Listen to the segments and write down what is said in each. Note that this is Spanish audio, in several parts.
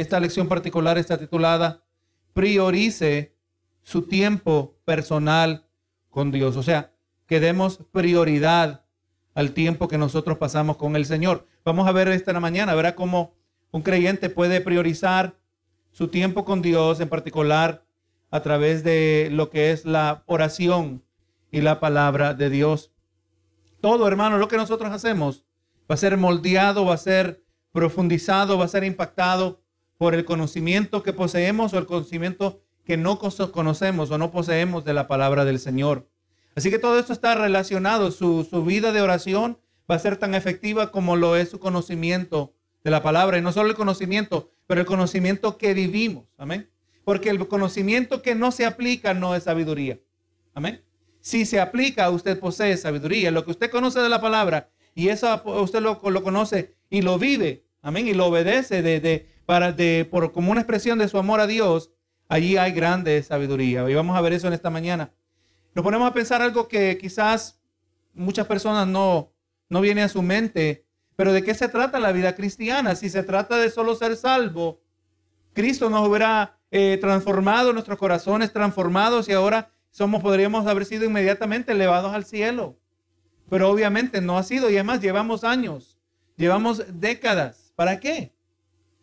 esta lección particular está titulada Priorice su tiempo personal con Dios. O sea, que demos prioridad al tiempo que nosotros pasamos con el Señor. Vamos a ver esta mañana, verá cómo un creyente puede priorizar su tiempo con Dios, en particular a través de lo que es la oración y la palabra de Dios. Todo, hermano, lo que nosotros hacemos va a ser moldeado, va a ser profundizado, va a ser impactado por el conocimiento que poseemos o el conocimiento que no conocemos o no poseemos de la palabra del Señor. Así que todo esto está relacionado. Su, su, vida de oración va a ser tan efectiva como lo es su conocimiento de la palabra. Y no solo el conocimiento, pero el conocimiento que vivimos. Amén. Porque el conocimiento que no se aplica no es sabiduría. Amén. Si se aplica, usted posee sabiduría. Lo que usted conoce de la palabra y eso usted lo, lo conoce y lo vive. Amén. Y lo obedece de, de, para, de, por, como una expresión de su amor a Dios. Allí hay grande sabiduría. Y vamos a ver eso en esta mañana. Nos ponemos a pensar algo que quizás muchas personas no, no viene a su mente. Pero ¿de qué se trata la vida cristiana? Si se trata de solo ser salvo, Cristo nos hubiera eh, transformado nuestros corazones, transformados y ahora somos, podríamos haber sido inmediatamente elevados al cielo. Pero obviamente no ha sido y además llevamos años, llevamos décadas. ¿Para qué?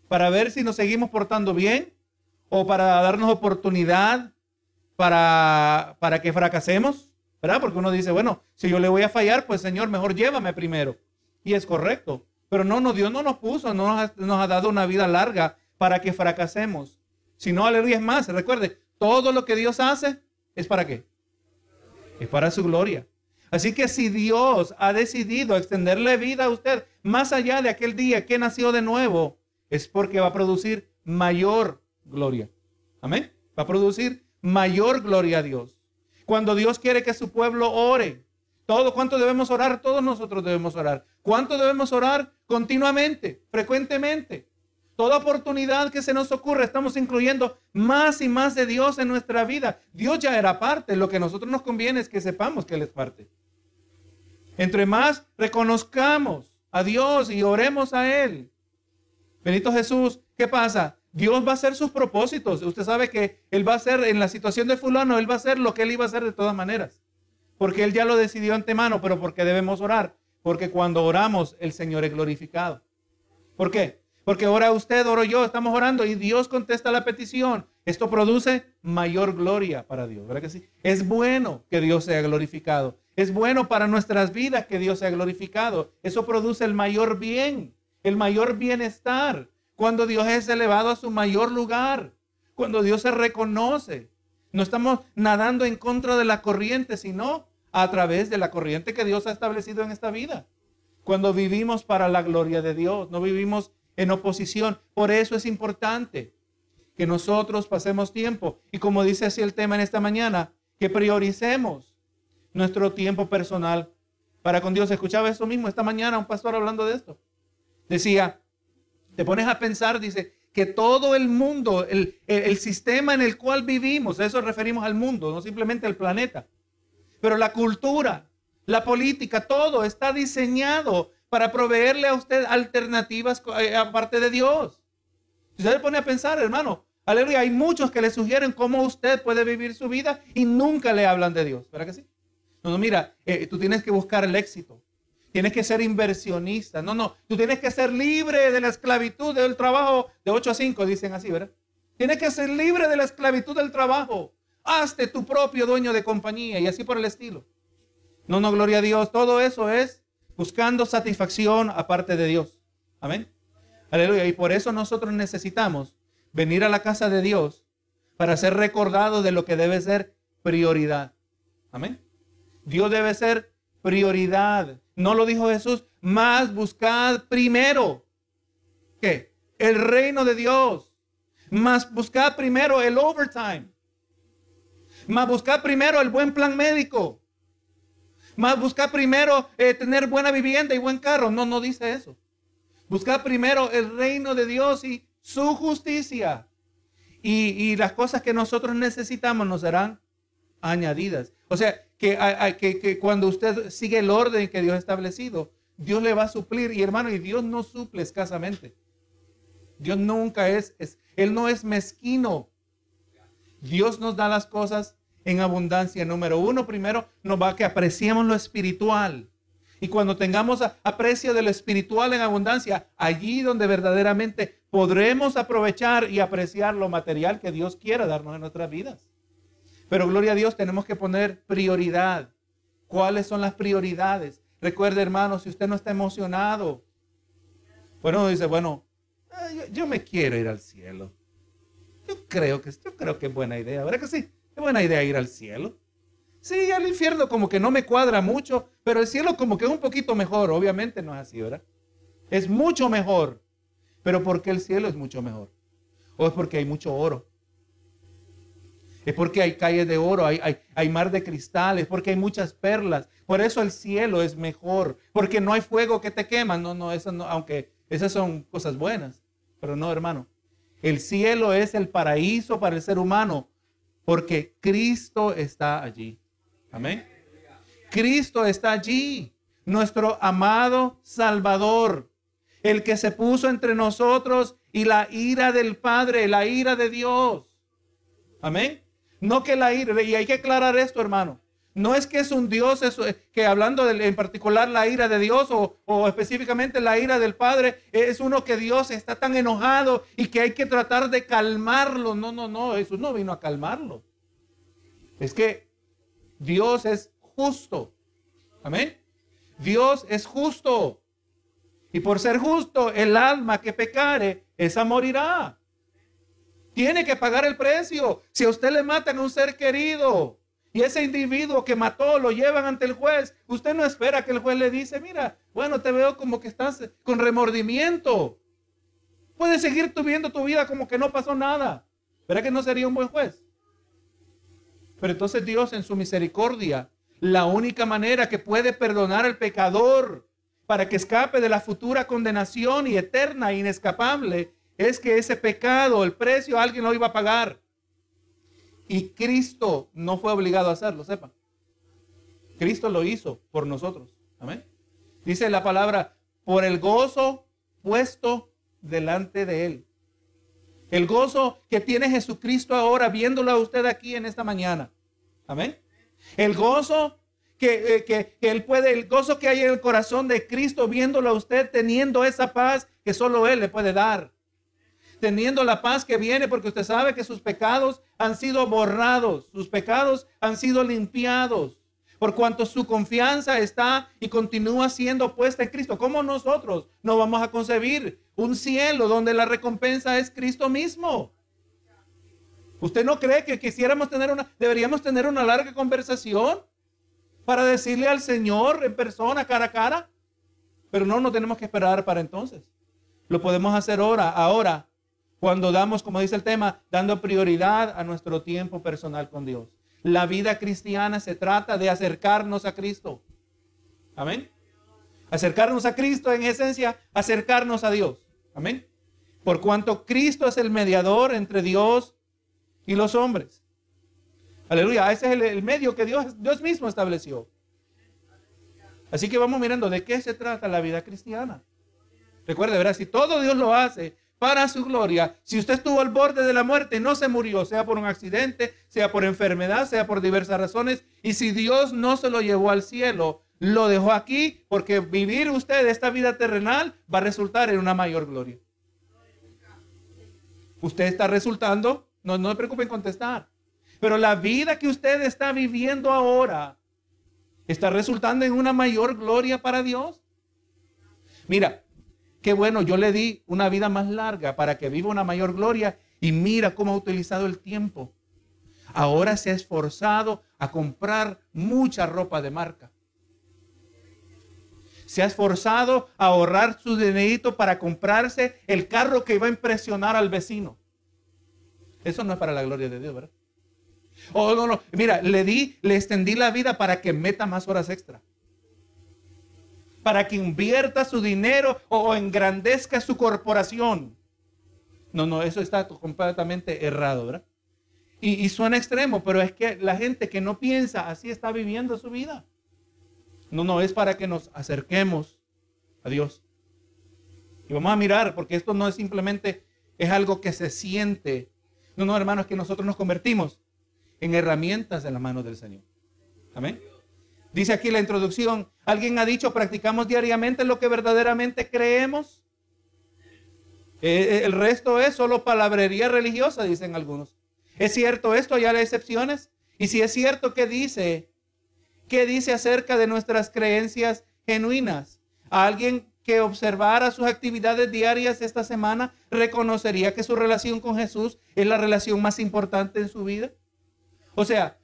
Para ver si nos seguimos portando bien o para darnos oportunidad para, para que fracasemos, ¿verdad? Porque uno dice, bueno, si yo le voy a fallar, pues Señor, mejor llévame primero. Y es correcto. Pero no, no, Dios no nos puso, no nos ha, dado una vida larga para que fracasemos. Si no, aleluya, es más. Recuerde, todo lo que Dios hace es para qué? Es para su gloria. Así que si Dios ha decidido extenderle vida a usted más allá de aquel día que nació de nuevo, es porque va a producir mayor gloria. Amén. Va a producir mayor gloria a Dios. Cuando Dios quiere que su pueblo ore, todo cuánto debemos orar, todos nosotros debemos orar. ¿Cuánto debemos orar? Continuamente, frecuentemente. Toda oportunidad que se nos ocurre, estamos incluyendo más y más de Dios en nuestra vida. Dios ya era parte. Lo que a nosotros nos conviene es que sepamos que Él es parte. Entre más reconozcamos a Dios y oremos a Él. Benito Jesús, ¿qué pasa? Dios va a hacer sus propósitos. Usted sabe que Él va a hacer en la situación de fulano, Él va a hacer lo que Él iba a hacer de todas maneras. Porque Él ya lo decidió antemano, pero ¿por qué debemos orar? Porque cuando oramos, el Señor es glorificado. ¿Por qué? Porque ora usted, oro yo, estamos orando y Dios contesta la petición. Esto produce mayor gloria para Dios, ¿verdad que sí? Es bueno que Dios sea glorificado. Es bueno para nuestras vidas que Dios sea glorificado. Eso produce el mayor bien, el mayor bienestar. Cuando Dios es elevado a su mayor lugar, cuando Dios se reconoce. No estamos nadando en contra de la corriente, sino a través de la corriente que Dios ha establecido en esta vida. Cuando vivimos para la gloria de Dios, no vivimos en oposición. Por eso es importante que nosotros pasemos tiempo y como dice así el tema en esta mañana, que prioricemos nuestro tiempo personal para con Dios. Escuchaba eso mismo esta mañana un pastor hablando de esto. Decía, te pones a pensar, dice, que todo el mundo, el, el, sistema en el cual vivimos, eso referimos al mundo, no simplemente al planeta, pero la cultura, la política, todo está diseñado para proveerle a usted alternativas eh, aparte de Dios. Si usted se pone a pensar, hermano, aleluya, hay muchos que le sugieren cómo usted puede vivir su vida y nunca le hablan de Dios. ¿Verdad que sí? No, no, mira, eh, tú tienes que buscar el éxito. Tienes que ser inversionista. No, no, tú tienes que ser libre de la esclavitud del trabajo de 8 a 5, dicen así, ¿verdad? Tienes que ser libre de la esclavitud del trabajo. Hazte tu propio dueño de compañía y así por el estilo. No, no, gloria a Dios. Todo eso es buscando satisfacción aparte de Dios. Amén. Aleluya. Y por eso nosotros necesitamos venir a la casa de Dios para ser recordados de lo que debe ser prioridad. Amén. Dios debe ser prioridad. No lo dijo Jesús, más buscad primero. ¿Qué? El reino de Dios. Más buscad primero el overtime. Más buscad primero el buen plan médico. Más buscar primero eh, tener buena vivienda y buen carro. No, no dice eso. Buscar primero el reino de Dios y su justicia. Y, las cosas que nosotros necesitamos nos serán añadidas. O sea, que, que, cuando usted sigue el orden que Dios ha establecido, Dios le va a suplir. Y hermano, y Dios no suple escasamente. Dios nunca es, es, Él no es mezquino. Dios nos da las cosas en abundancia. Número uno, primero nos va a que apreciemos lo espiritual. Y cuando tengamos aprecio de lo espiritual en abundancia, allí donde verdaderamente podremos aprovechar y apreciar lo material que Dios quiera darnos en nuestras vidas. Pero gloria a Dios, tenemos que poner prioridad. ¿Cuáles son las prioridades? Recuerde, hermano, si usted no está emocionado, bueno, dice, bueno, yo, yo, me quiero ir al cielo. Yo creo que, yo creo que es buena idea, ¿verdad que sí? Es buena idea ir al cielo. Sí, al infierno como que no me cuadra mucho, pero el cielo como que es un poquito mejor. Obviamente no es así, ¿verdad? Es mucho mejor. Pero ¿por qué el cielo es mucho mejor? ¿O es porque hay mucho oro? Es porque hay calles de oro, hay, hay, hay mar de cristales, porque hay muchas perlas. Por eso el cielo es mejor, porque no hay fuego que te quema. No, no, eso no, aunque esas son cosas buenas, pero no, hermano. El cielo es el paraíso para el ser humano, porque Cristo está allí. Amén. Cristo está allí, nuestro amado Salvador, el que se puso entre nosotros y la ira del Padre, la ira de Dios. Amén. No que la ira, y hay que aclarar esto, hermano. No es que es un Dios, que hablando en particular la ira de Dios o, o, específicamente la ira del Padre, es uno que Dios está tan enojado y que hay que tratar de calmarlo. No, no, no, Jesús no vino a calmarlo. Es que Dios es justo. Amén. Dios es justo. Y por ser justo, el alma que pecare, esa morirá. Tiene que pagar el precio. Si a usted le matan a un ser querido y ese individuo que mató lo llevan ante el juez, usted no espera que el juez le dice, mira, bueno, te veo como que estás con remordimiento. Puedes seguir tuviendo tu vida como que no pasó nada. ¿Verdad que no sería un buen juez? Pero entonces Dios en su misericordia, la única manera que puede perdonar al pecador para que escape de la futura condenación y eterna e inescapable es que ese pecado, el precio, alguien lo iba a pagar. Y Cristo no fue obligado a hacerlo, sepa. Cristo lo hizo por nosotros. Amén. Dice la palabra, por el gozo puesto delante de él. El gozo que tiene Jesucristo ahora viéndolo a usted aquí en esta mañana. Amén. El gozo que, eh, que, Él puede, el gozo que hay en el corazón de Cristo viéndolo a usted teniendo esa paz que solo Él le puede dar. Teniendo la paz que viene porque usted sabe que sus pecados han sido borrados, sus pecados han sido limpiados por cuanto su confianza está y continúa siendo puesta en Cristo. ¿Cómo nosotros no vamos a concebir un cielo donde la recompensa es Cristo mismo? ¿Usted no cree que quisiéramos tener una, deberíamos tener una larga conversación para decirle al Señor en persona, cara a cara? Pero no, no tenemos que esperar para entonces. Lo podemos hacer ahora, ahora, cuando damos, como dice el tema, dando prioridad a nuestro tiempo personal con Dios. La vida cristiana se trata de acercarnos a Cristo. Amén. Acercarnos a Cristo en esencia, acercarnos a Dios. Amén. Por cuanto Cristo es el mediador entre Dios y los hombres. Aleluya. Ese es el, medio que Dios, Dios mismo estableció. Así que vamos mirando de qué se trata la vida cristiana. Recuerde, verá, si todo Dios lo hace para su gloria. Si usted estuvo al borde de la muerte no se murió, sea por un accidente, sea por enfermedad, sea por diversas razones, y si Dios no se lo llevó al cielo, lo dejó aquí, porque vivir usted esta vida terrenal va a resultar en una mayor gloria. Usted está resultando, no, no se en contestar, pero la vida que usted está viviendo ahora está resultando en una mayor gloria para Dios. Mira, Qué bueno, yo le di una vida más larga para que viva una mayor gloria y mira cómo ha utilizado el tiempo. Ahora se ha esforzado a comprar mucha ropa de marca. Se ha esforzado a ahorrar su dinerito para comprarse el carro que iba a impresionar al vecino. Eso no es para la gloria de Dios, ¿verdad? Oh, no, no. Mira, le di, le extendí la vida para que meta más horas extra para que invierta su dinero o engrandezca su corporación. No, no, eso está completamente errado, ¿verdad? Y, suena extremo, pero es que la gente que no piensa así está viviendo su vida. No, no, es para que nos acerquemos a Dios. Y vamos a mirar, porque esto no es simplemente, es algo que se siente. No, no, hermanos, que nosotros nos convertimos en herramientas en las manos del Señor. Amén. Dice aquí la introducción, alguien ha dicho, practicamos diariamente lo que verdaderamente creemos. Eh, eh, el resto es solo palabrería religiosa, dicen algunos. ¿Es cierto esto? ¿Hay excepciones? Y si es cierto, ¿qué dice? ¿Qué dice acerca de nuestras creencias genuinas? ¿A alguien que observara sus actividades diarias esta semana reconocería que su relación con Jesús es la relación más importante en su vida? O sea,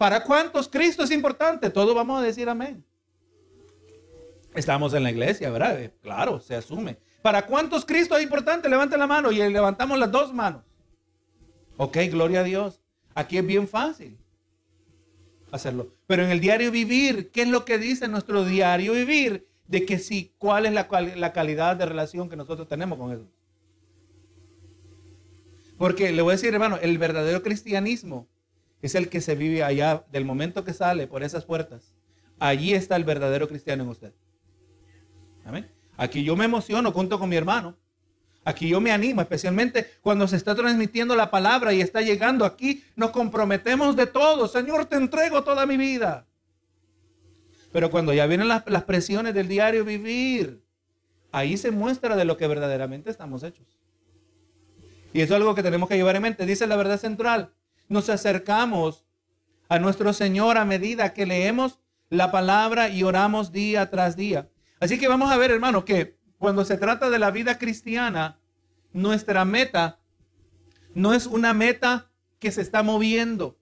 ¿para cuántos Cristo es importante? Todos vamos a decir amén. Estamos en la iglesia, ¿verdad? Eh, claro, se asume. ¿Para cuántos Cristo es importante? Levanten la mano y levantamos las dos manos. Ok, gloria a Dios. Aquí es bien fácil hacerlo. Pero en el diario vivir, ¿qué es lo que dice nuestro diario vivir? De que sí, cuál es la, la calidad de relación que nosotros tenemos con Jesús. Porque le voy a decir, hermano, el verdadero cristianismo es el que se vive allá del momento que sale por esas puertas. Allí está el verdadero cristiano en usted. Amén. Aquí yo me emociono junto con mi hermano. Aquí yo me animo, especialmente cuando se está transmitiendo la palabra y está llegando aquí, nos comprometemos de todo. Señor, te entrego toda mi vida. Pero cuando ya vienen las, las presiones del diario vivir, ahí se muestra de lo que verdaderamente estamos hechos. Y eso es algo que tenemos que llevar en mente. Dice la verdad central. Nos acercamos a nuestro Señor a medida que leemos la palabra y oramos día tras día. Así que vamos a ver, hermano, que cuando se trata de la vida cristiana, nuestra meta no es una meta que se está moviendo.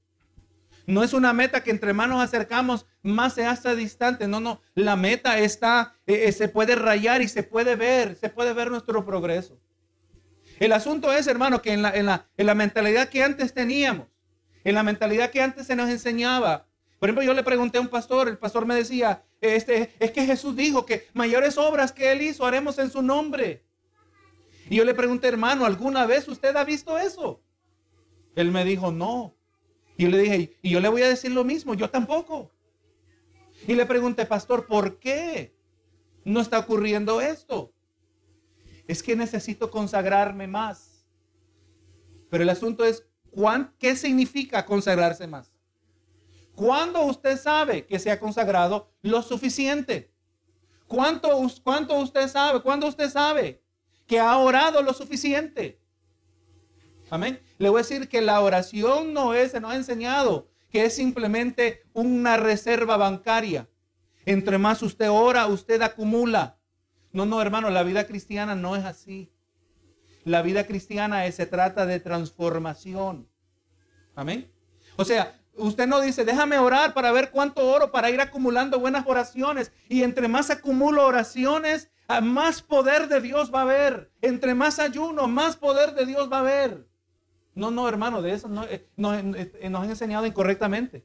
No es una meta que entre más nos acercamos, más se hace distante. No, no. La meta está, eh, eh, se puede rayar y se puede ver, se puede ver nuestro progreso. El asunto es, hermano, que en la, en la mentalidad que antes teníamos, en la mentalidad que antes se nos enseñaba, por ejemplo, yo le pregunté a un pastor, el pastor me decía, este, es que Jesús dijo que mayores obras que Él hizo haremos en su nombre. Y yo le pregunté, hermano, ¿alguna vez usted ha visto eso? Él me dijo, no. Y yo le dije, y yo le voy a decir lo mismo, yo tampoco. Y le pregunté, pastor, ¿por qué no está ocurriendo esto? Es que necesito consagrarme más. Pero el asunto es, ¿qué significa consagrarse más? ¿Cuándo usted sabe que se ha consagrado lo suficiente? ¿Cuánto, usted sabe? ¿Cuándo usted sabe que ha orado lo suficiente? Amén. Le voy a decir que la oración no es, se nos ha enseñado que es simplemente una reserva bancaria. Entre más usted ora, usted acumula. No, no, hermano, la vida cristiana no es así. La vida cristiana se trata de transformación. Amén. O sea, Usted no dice, déjame orar para ver cuánto oro para ir acumulando buenas oraciones. Y entre más acumulo oraciones, más poder de Dios va a haber. Entre más ayuno, más poder de Dios va a haber. No, no, hermano, de eso no, eh, eh, nos han enseñado incorrectamente.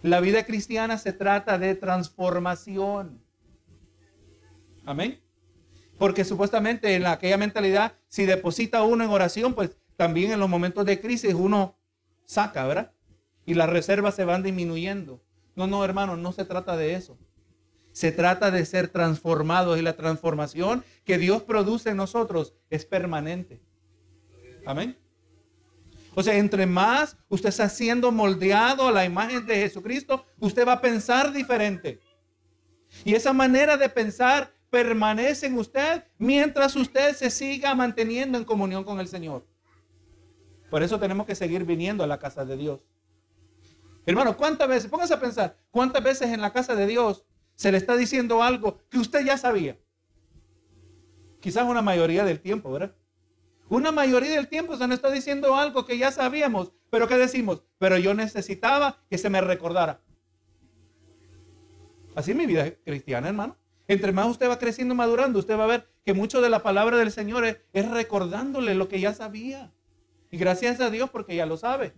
La vida cristiana se trata de transformación. Amén. Porque supuestamente en aquella mentalidad, si deposita uno en oración, pues también en los momentos de crisis uno saca, ¿verdad? y las reservas se van disminuyendo. No, no, hermano, no se trata de eso. Se trata de ser transformados y la transformación que Dios produce en nosotros es permanente. Amén. O sea, entre más usted está siendo moldeado a la imagen de Jesucristo, usted va a pensar diferente. Y esa manera de pensar permanece en usted mientras usted se siga manteniendo en comunión con el Señor. Por eso tenemos que seguir viniendo a la casa de Dios. Hermano, ¿cuántas veces, póngase a pensar, cuántas veces en la casa de Dios se le está diciendo algo que usted ya sabía? Quizás una mayoría del tiempo, ¿verdad? Una mayoría del tiempo se nos está diciendo algo que ya sabíamos, pero ¿qué decimos? Pero yo necesitaba que se me recordara. Así es mi vida cristiana, hermano. Entre más usted va creciendo y madurando, usted va a ver que mucho de la palabra del Señor es, es recordándole lo que ya sabía. Y gracias a Dios porque ya lo sabe.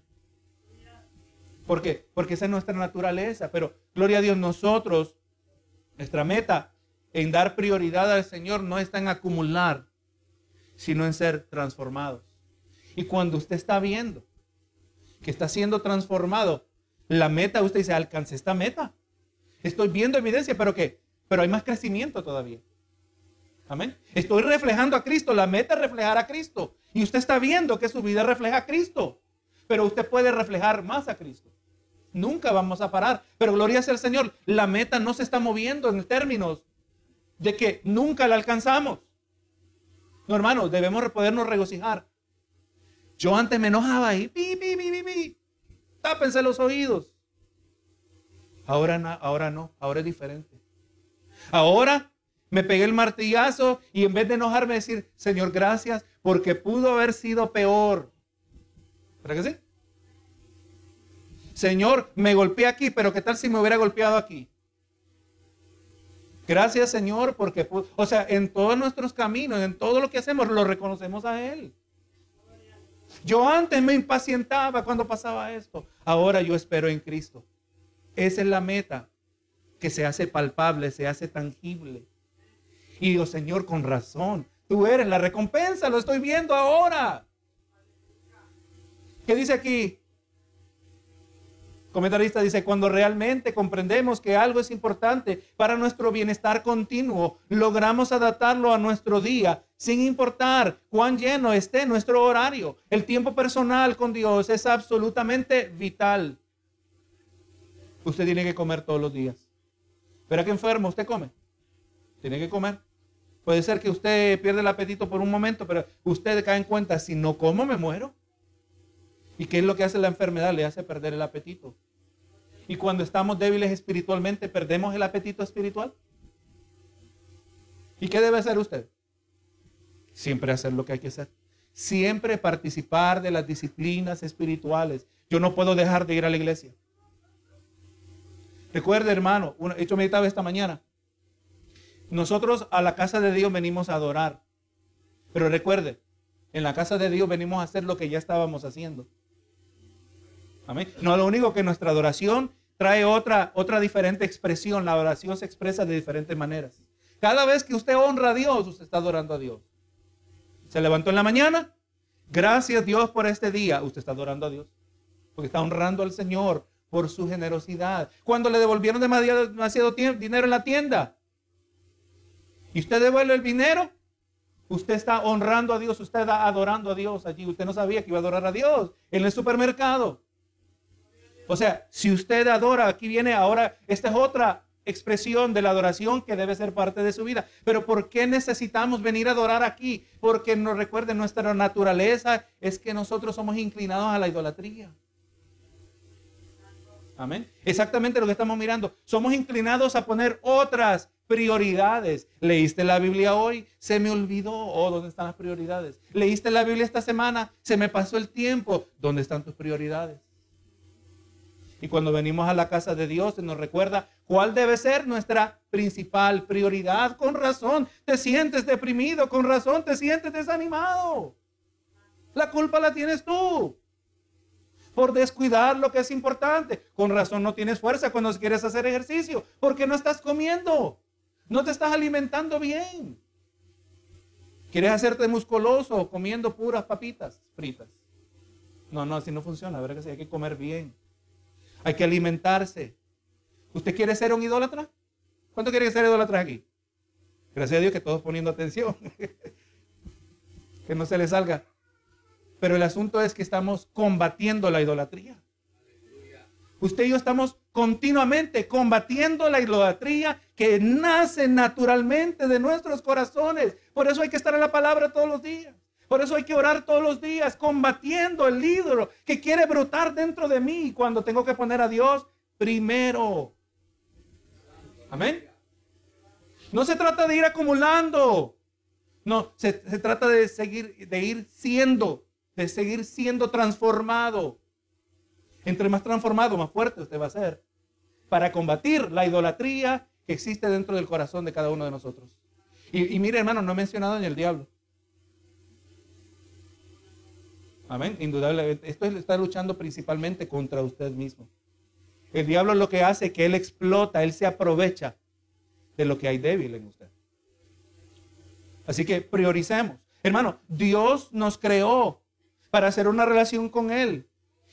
¿Por qué? Porque esa es nuestra naturaleza. Pero gloria a Dios, nosotros, nuestra meta en dar prioridad al Señor no está en acumular, sino en ser transformados. Y cuando usted está viendo que está siendo transformado, la meta, usted dice, alcancé esta meta. Estoy viendo evidencia, pero ¿qué? Pero hay más crecimiento todavía. Amén. Estoy reflejando a Cristo. La meta es reflejar a Cristo. Y usted está viendo que su vida refleja a Cristo. Pero usted puede reflejar más a Cristo. Nunca vamos a parar. Pero gloria sea al Señor. La meta no se está moviendo en términos de que nunca la alcanzamos. No, hermanos, debemos podernos regocijar. Yo antes me enojaba y pi, pi, pi, pi, tápense los oídos. Ahora, ahora no, ahora es diferente. Ahora me pegué el martillazo y en vez de enojarme decir, Señor, gracias, porque pudo haber sido peor. ¿Verdad que sí? Señor, me golpeé aquí, pero ¿qué tal si me hubiera golpeado aquí? Gracias, Señor, porque, o sea, en todos nuestros caminos, en todo lo que hacemos, lo reconocemos a Él. Yo antes me impacientaba cuando pasaba esto. Ahora yo espero en Cristo. Esa es la meta que se hace palpable, se hace tangible. Y digo, Señor, con razón, tú eres la recompensa, lo estoy viendo ahora. ¿Qué dice aquí? Comentarista dice, cuando realmente comprendemos que algo es importante para nuestro bienestar continuo, logramos adaptarlo a nuestro día sin importar cuán lleno esté nuestro horario. El tiempo personal con Dios es absolutamente vital. Usted tiene que comer todos los días. Pero que enfermo, usted come. Tiene que comer. Puede ser que usted pierda el apetito por un momento, pero usted cae en cuenta, si no como, me muero. ¿Y qué es lo que hace la enfermedad? Le hace perder el apetito. Y cuando estamos débiles espiritualmente, perdemos el apetito espiritual. ¿Y qué debe hacer usted? Siempre hacer lo que hay que hacer. Siempre participar de las disciplinas espirituales. Yo no puedo dejar de ir a la iglesia. Recuerde, hermano, he hecho meditado esta mañana. Nosotros a la casa de Dios venimos a adorar. Pero recuerde, en la casa de Dios venimos a hacer lo que ya estábamos haciendo. Amén. No, lo único que nuestra adoración trae otra, otra diferente expresión. La adoración se expresa de diferentes maneras. Cada vez que usted honra a Dios, usted está adorando a Dios. Se levantó en la mañana. Gracias Dios por este día. Usted está adorando a Dios. Porque está honrando al Señor por su generosidad. Cuando le devolvieron demasiado, dinero en la tienda. Y usted devuelve el dinero. Usted está honrando a Dios. Usted está adorando a Dios allí. Usted no sabía que iba a adorar a Dios en el supermercado. O sea, si usted adora, aquí viene ahora, esta es otra expresión de la adoración que debe ser parte de su vida. Pero ¿por qué necesitamos venir a adorar aquí? Porque nos recuerde nuestra naturaleza es que nosotros somos inclinados a la idolatría. Amén. Exactamente lo que estamos mirando. Somos inclinados a poner otras prioridades. ¿Leíste la Biblia hoy? Se me olvidó. Oh, ¿dónde están las prioridades? ¿Leíste la Biblia esta semana? Se me pasó el tiempo. ¿Dónde están tus prioridades? Y cuando venimos a la casa de Dios, se nos recuerda cuál debe ser nuestra principal prioridad. Con razón te sientes deprimido, con razón te sientes desanimado. La culpa la tienes tú por descuidar lo que es importante. Con razón no tienes fuerza cuando quieres hacer ejercicio, porque no estás comiendo, no te estás alimentando bien. Quieres hacerte musculoso comiendo puras papitas fritas. No, no, así no funciona. ¿Verdad que? Hay que comer bien. Hay que alimentarse. ¿Usted quiere ser un idólatra? ¿Cuánto quiere ser idólatra aquí? Gracias a Dios que todos poniendo atención. que no se le salga. Pero el asunto es que estamos combatiendo la idolatría. Usted y yo estamos continuamente combatiendo la idolatría que nace naturalmente de nuestros corazones. Por eso hay que estar en la palabra todos los días. Por eso hay que orar todos los días, combatiendo el ídolo que quiere brotar dentro de mí cuando tengo que poner a Dios primero. Amén. No se trata de ir acumulando. No, se, trata de seguir, de ir siendo, de seguir siendo transformado. Entre más transformado, más fuerte usted va a ser para combatir la idolatría que existe dentro del corazón de cada uno de nosotros. Y, mire, hermano, no he mencionado ni el diablo. Amén. Indudablemente. Esto está luchando principalmente contra usted mismo. El diablo lo que hace es que él explota, él se aprovecha de lo que hay débil en usted. Así que prioricemos. Hermano, Dios nos creó para hacer una relación con Él.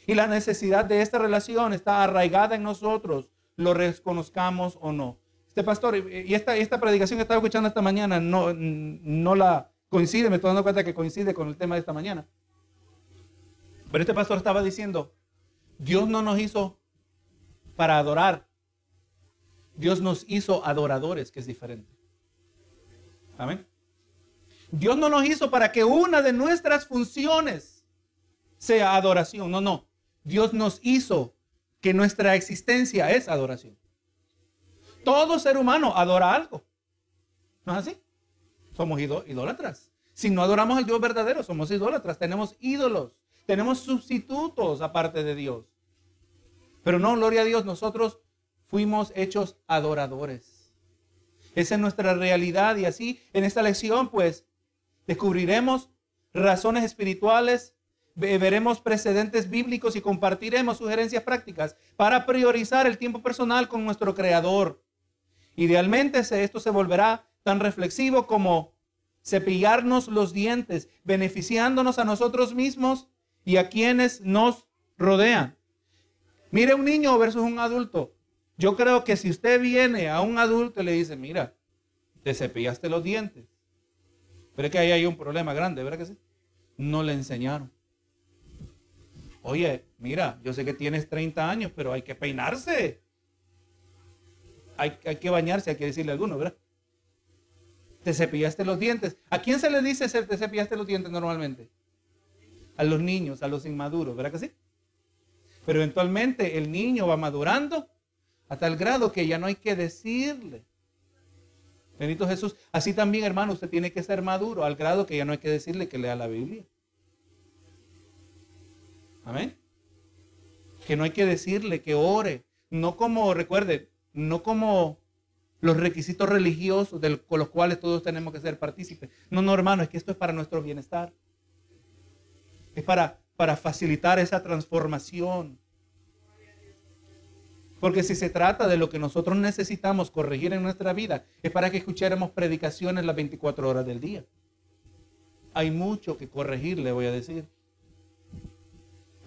Y la necesidad de esta relación está arraigada en nosotros, lo reconozcamos o no. Este pastor, y esta, esta predicación que estaba escuchando esta mañana no, no la coincide, me estoy dando cuenta que coincide con el tema de esta mañana. Pero este pastor estaba diciendo, Dios no nos hizo para adorar, Dios nos hizo adoradores, que es diferente. Amén. Dios no nos hizo para que una de nuestras funciones sea adoración. No, no. Dios nos hizo que nuestra existencia es adoración. Todo ser humano adora algo. ¿No es así? Somos idólatras. Si no adoramos al Dios verdadero, somos idólatras. Tenemos ídolos. Tenemos sustitutos aparte de Dios. Pero no, gloria a Dios, nosotros fuimos hechos adoradores. Esa es nuestra realidad y así en esta lección pues descubriremos razones espirituales, veremos precedentes bíblicos y compartiremos sugerencias prácticas para priorizar el tiempo personal con nuestro Creador. Idealmente esto se volverá tan reflexivo como cepillarnos los dientes, beneficiándonos a nosotros mismos y a quienes nos rodean. Mire un niño versus un adulto. Yo creo que si usted viene a un adulto y le dice, mira, te cepillaste los dientes, pero es que ahí hay un problema grande, ¿verdad que sí? No le enseñaron. Oye, mira, yo sé que tienes 30 años, pero hay que peinarse. Hay, que bañarse, hay que decirle a alguno, ¿verdad? Te cepillaste los dientes. ¿A quién se le dice te cepillaste los dientes normalmente? A los niños, a los inmaduros, ¿verdad que sí? Pero eventualmente el niño va madurando hasta el grado que ya no hay que decirle. Benito Jesús. Así también, hermano, usted tiene que ser maduro al grado que ya no hay que decirle que lea la Biblia. Amén. Que no hay que decirle que ore. No como, recuerde, no como los requisitos religiosos con los cuales todos tenemos que ser partícipes. No, no, hermano, es que esto es para nuestro bienestar. Es para, para facilitar esa transformación. Porque si se trata de lo que nosotros necesitamos corregir en nuestra vida, es para que escucháramos predicaciones las 24 horas del día. Hay mucho que corregir, le voy a decir.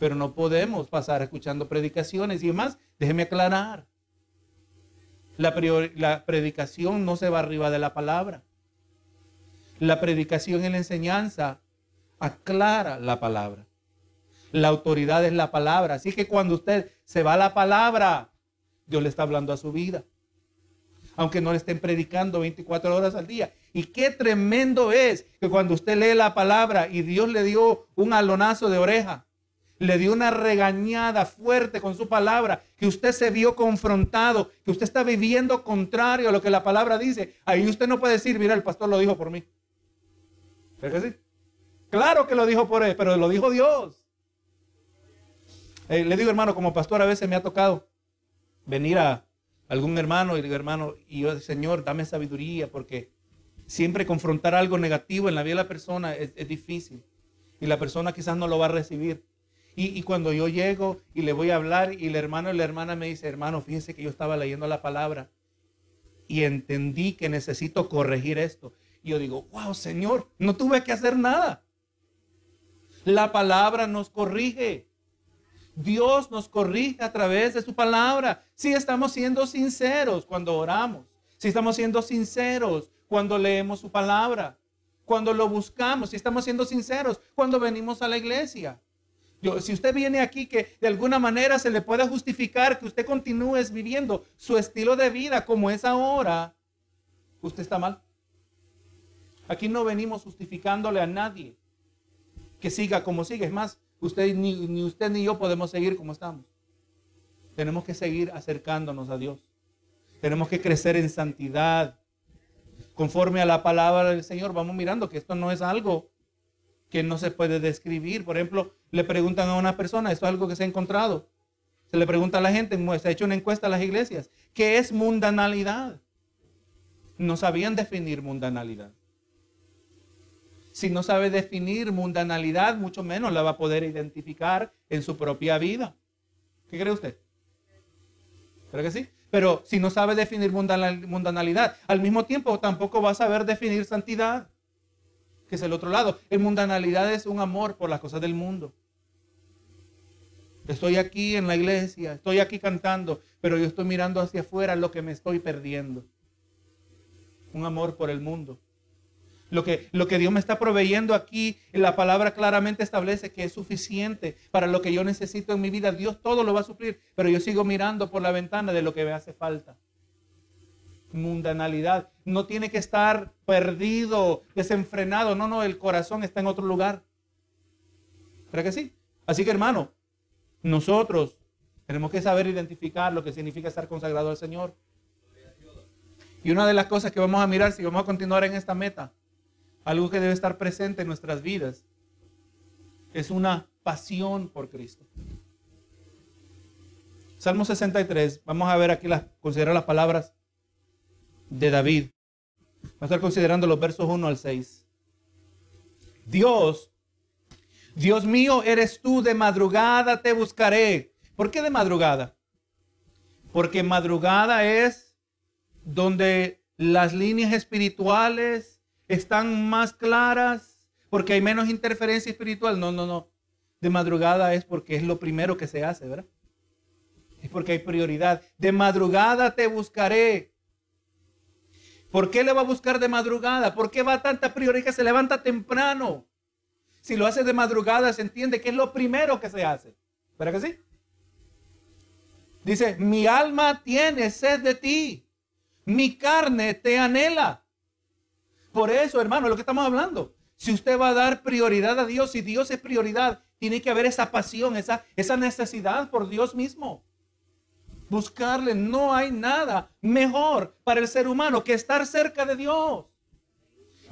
Pero no podemos pasar escuchando predicaciones. Y además, déjeme aclarar. La, la predicación no se va arriba de la palabra. La predicación y la enseñanza aclara la palabra. La autoridad es la palabra. Así que cuando usted se va a la palabra, Dios le está hablando a su vida. Aunque no le estén predicando 24 horas al día. Y qué tremendo es que cuando usted lee la palabra y Dios le dio un alonazo de oreja, le dio una regañada fuerte con su palabra, que usted se vio confrontado, que usted está viviendo contrario a lo que la palabra dice. Ahí usted no puede decir, mira, el pastor lo dijo por mí. ¿Es que sí? Claro que lo dijo por él, pero lo dijo Dios. Eh, le digo, hermano, como pastor a veces me ha tocado venir a algún hermano y digo, hermano, y yo, Señor, dame sabiduría, porque siempre confrontar algo negativo en la vida de la persona es, difícil. Y la persona quizás no lo va a recibir. Y, cuando yo llego y le voy a hablar y el hermano y la hermana me dice, hermano, fíjese que yo estaba leyendo la palabra y entendí que necesito corregir esto. Y yo digo, wow, Señor, no tuve que hacer nada. La palabra nos corrige. Dios nos corrige a través de su palabra. Si estamos siendo sinceros cuando oramos, si estamos siendo sinceros cuando leemos su palabra, cuando lo buscamos, si estamos siendo sinceros cuando venimos a la iglesia. Si usted viene aquí que de alguna manera se le pueda justificar que usted continúe viviendo su estilo de vida como es ahora, usted está mal. Aquí no venimos justificándole a nadie que siga como sigue. Es más, Usted, ni, usted ni yo podemos seguir como estamos. Tenemos que seguir acercándonos a Dios. Tenemos que crecer en santidad. Conforme a la palabra del Señor, vamos mirando que esto no es algo que no se puede describir. Por ejemplo, le preguntan a una persona, esto es algo que se ha encontrado. Se le pregunta a la gente, se ha hecho una encuesta a las iglesias, ¿qué es mundanalidad? No sabían definir mundanalidad. Si no sabe definir mundanalidad, mucho menos la va a poder identificar en su propia vida. ¿Qué cree usted? ¿Cree que sí? Pero si no sabe definir mundanalidad, al mismo tiempo tampoco va a saber definir santidad, que es el otro lado. En mundanalidad es un amor por las cosas del mundo. Estoy aquí en la iglesia, estoy aquí cantando, pero yo estoy mirando hacia afuera lo que me estoy perdiendo. un amor por el mundo. Lo que, lo que Dios me está proveyendo aquí, la palabra claramente establece que es suficiente para lo que yo necesito en mi vida. Dios todo lo va a suplir, pero yo sigo mirando por la ventana de lo que me hace falta. Mundanalidad. No tiene que estar perdido, desenfrenado. No, no, el corazón está en otro lugar. ¿Verdad que sí? Así que hermano, nosotros tenemos que saber identificar lo que significa estar consagrado al Señor. Y una de las cosas que vamos a mirar si vamos a continuar en esta meta algo que debe estar presente en nuestras vidas, es una pasión por Cristo. Salmo 63, vamos a ver aquí, las, considerar las palabras de David. Vamos a estar considerando los versos 1 al 6. Dios, Dios mío, eres tú, de madrugada te buscaré. ¿Por qué de madrugada? Porque madrugada es donde las líneas espirituales están más claras porque hay menos interferencia espiritual. No, no, no. De madrugada es porque es lo primero que se hace, ¿verdad? Es porque hay prioridad. De madrugada te buscaré. ¿Por qué le va a buscar de madrugada? ¿Por qué va tanta prioridad que se levanta temprano? Si lo hace de madrugada, se entiende que es lo primero que se hace. ¿Verdad que sí? Dice, mi alma tiene sed de ti. Mi carne te anhela por eso, hermano, lo que estamos hablando. Si usted va a dar prioridad a Dios, si Dios es prioridad, tiene que haber esa pasión, esa, esa necesidad por Dios mismo. Buscarle, no hay nada mejor para el ser humano que estar cerca de Dios.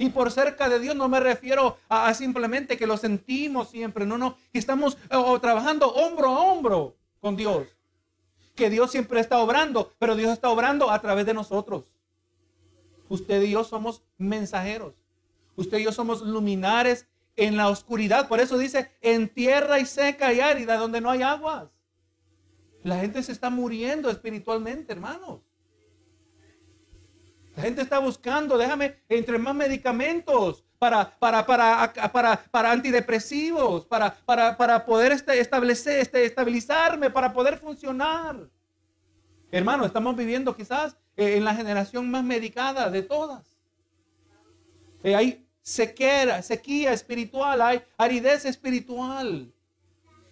Y por cerca de Dios no me refiero a, simplemente que lo sentimos siempre, no, no, que estamos trabajando hombro a hombro con Dios. Que Dios siempre está obrando, pero Dios está obrando a través de nosotros. Usted y yo somos mensajeros. Usted y yo somos luminares en la oscuridad. Por eso dice, en tierra y seca y árida, donde no hay aguas. La gente se está muriendo espiritualmente, hermanos. La gente está buscando, déjame, entre más medicamentos para, para, para, para, antidepresivos, para, para, para poder este, establecer, este, estabilizarme, para poder funcionar. Hermano, estamos viviendo quizás eh, en la generación más medicada de todas. Eh, hay sequera, sequía espiritual, hay aridez espiritual.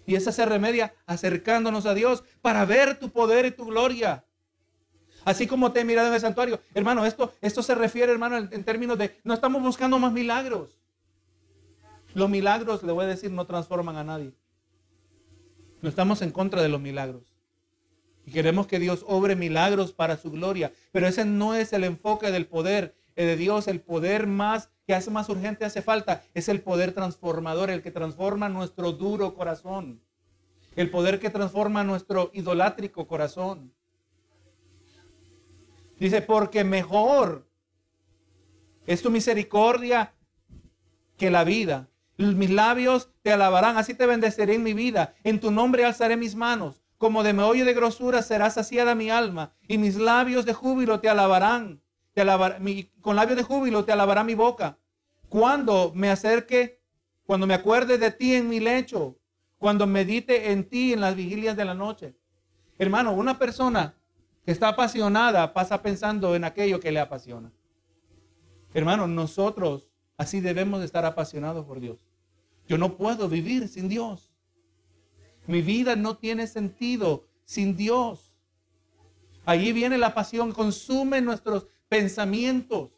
Y esa se remedia acercándonos a Dios para ver tu poder y tu gloria. Así como te he mirado en el santuario. Hermano, esto, esto se refiere, hermano, en, términos de no estamos buscando más milagros. Los milagros, le voy a decir, no transforman a nadie. No estamos en contra de los milagros. Y queremos que Dios obre milagros para su gloria. Pero ese no es el enfoque del poder eh, de Dios. El poder más que hace más urgente hace falta es el poder transformador, el que transforma nuestro duro corazón. El poder que transforma nuestro idolátrico corazón. Dice, porque mejor es tu misericordia que la vida. Mis labios te alabarán, así te bendeciré en mi vida. En tu nombre alzaré mis manos como de meollo de grosura será saciada mi alma, y mis labios de júbilo te alabarán. Te con labios de júbilo te alabará mi boca. Cuando me acerque, cuando me acuerde de ti en mi lecho, cuando medite en ti en las vigilias de la noche. Hermano, una persona que está apasionada pasa pensando en aquello que le apasiona. Hermano, nosotros así debemos de estar apasionados por Dios. Yo no puedo vivir sin Dios. Mi vida no tiene sentido sin Dios. Allí viene la pasión, consume nuestros pensamientos,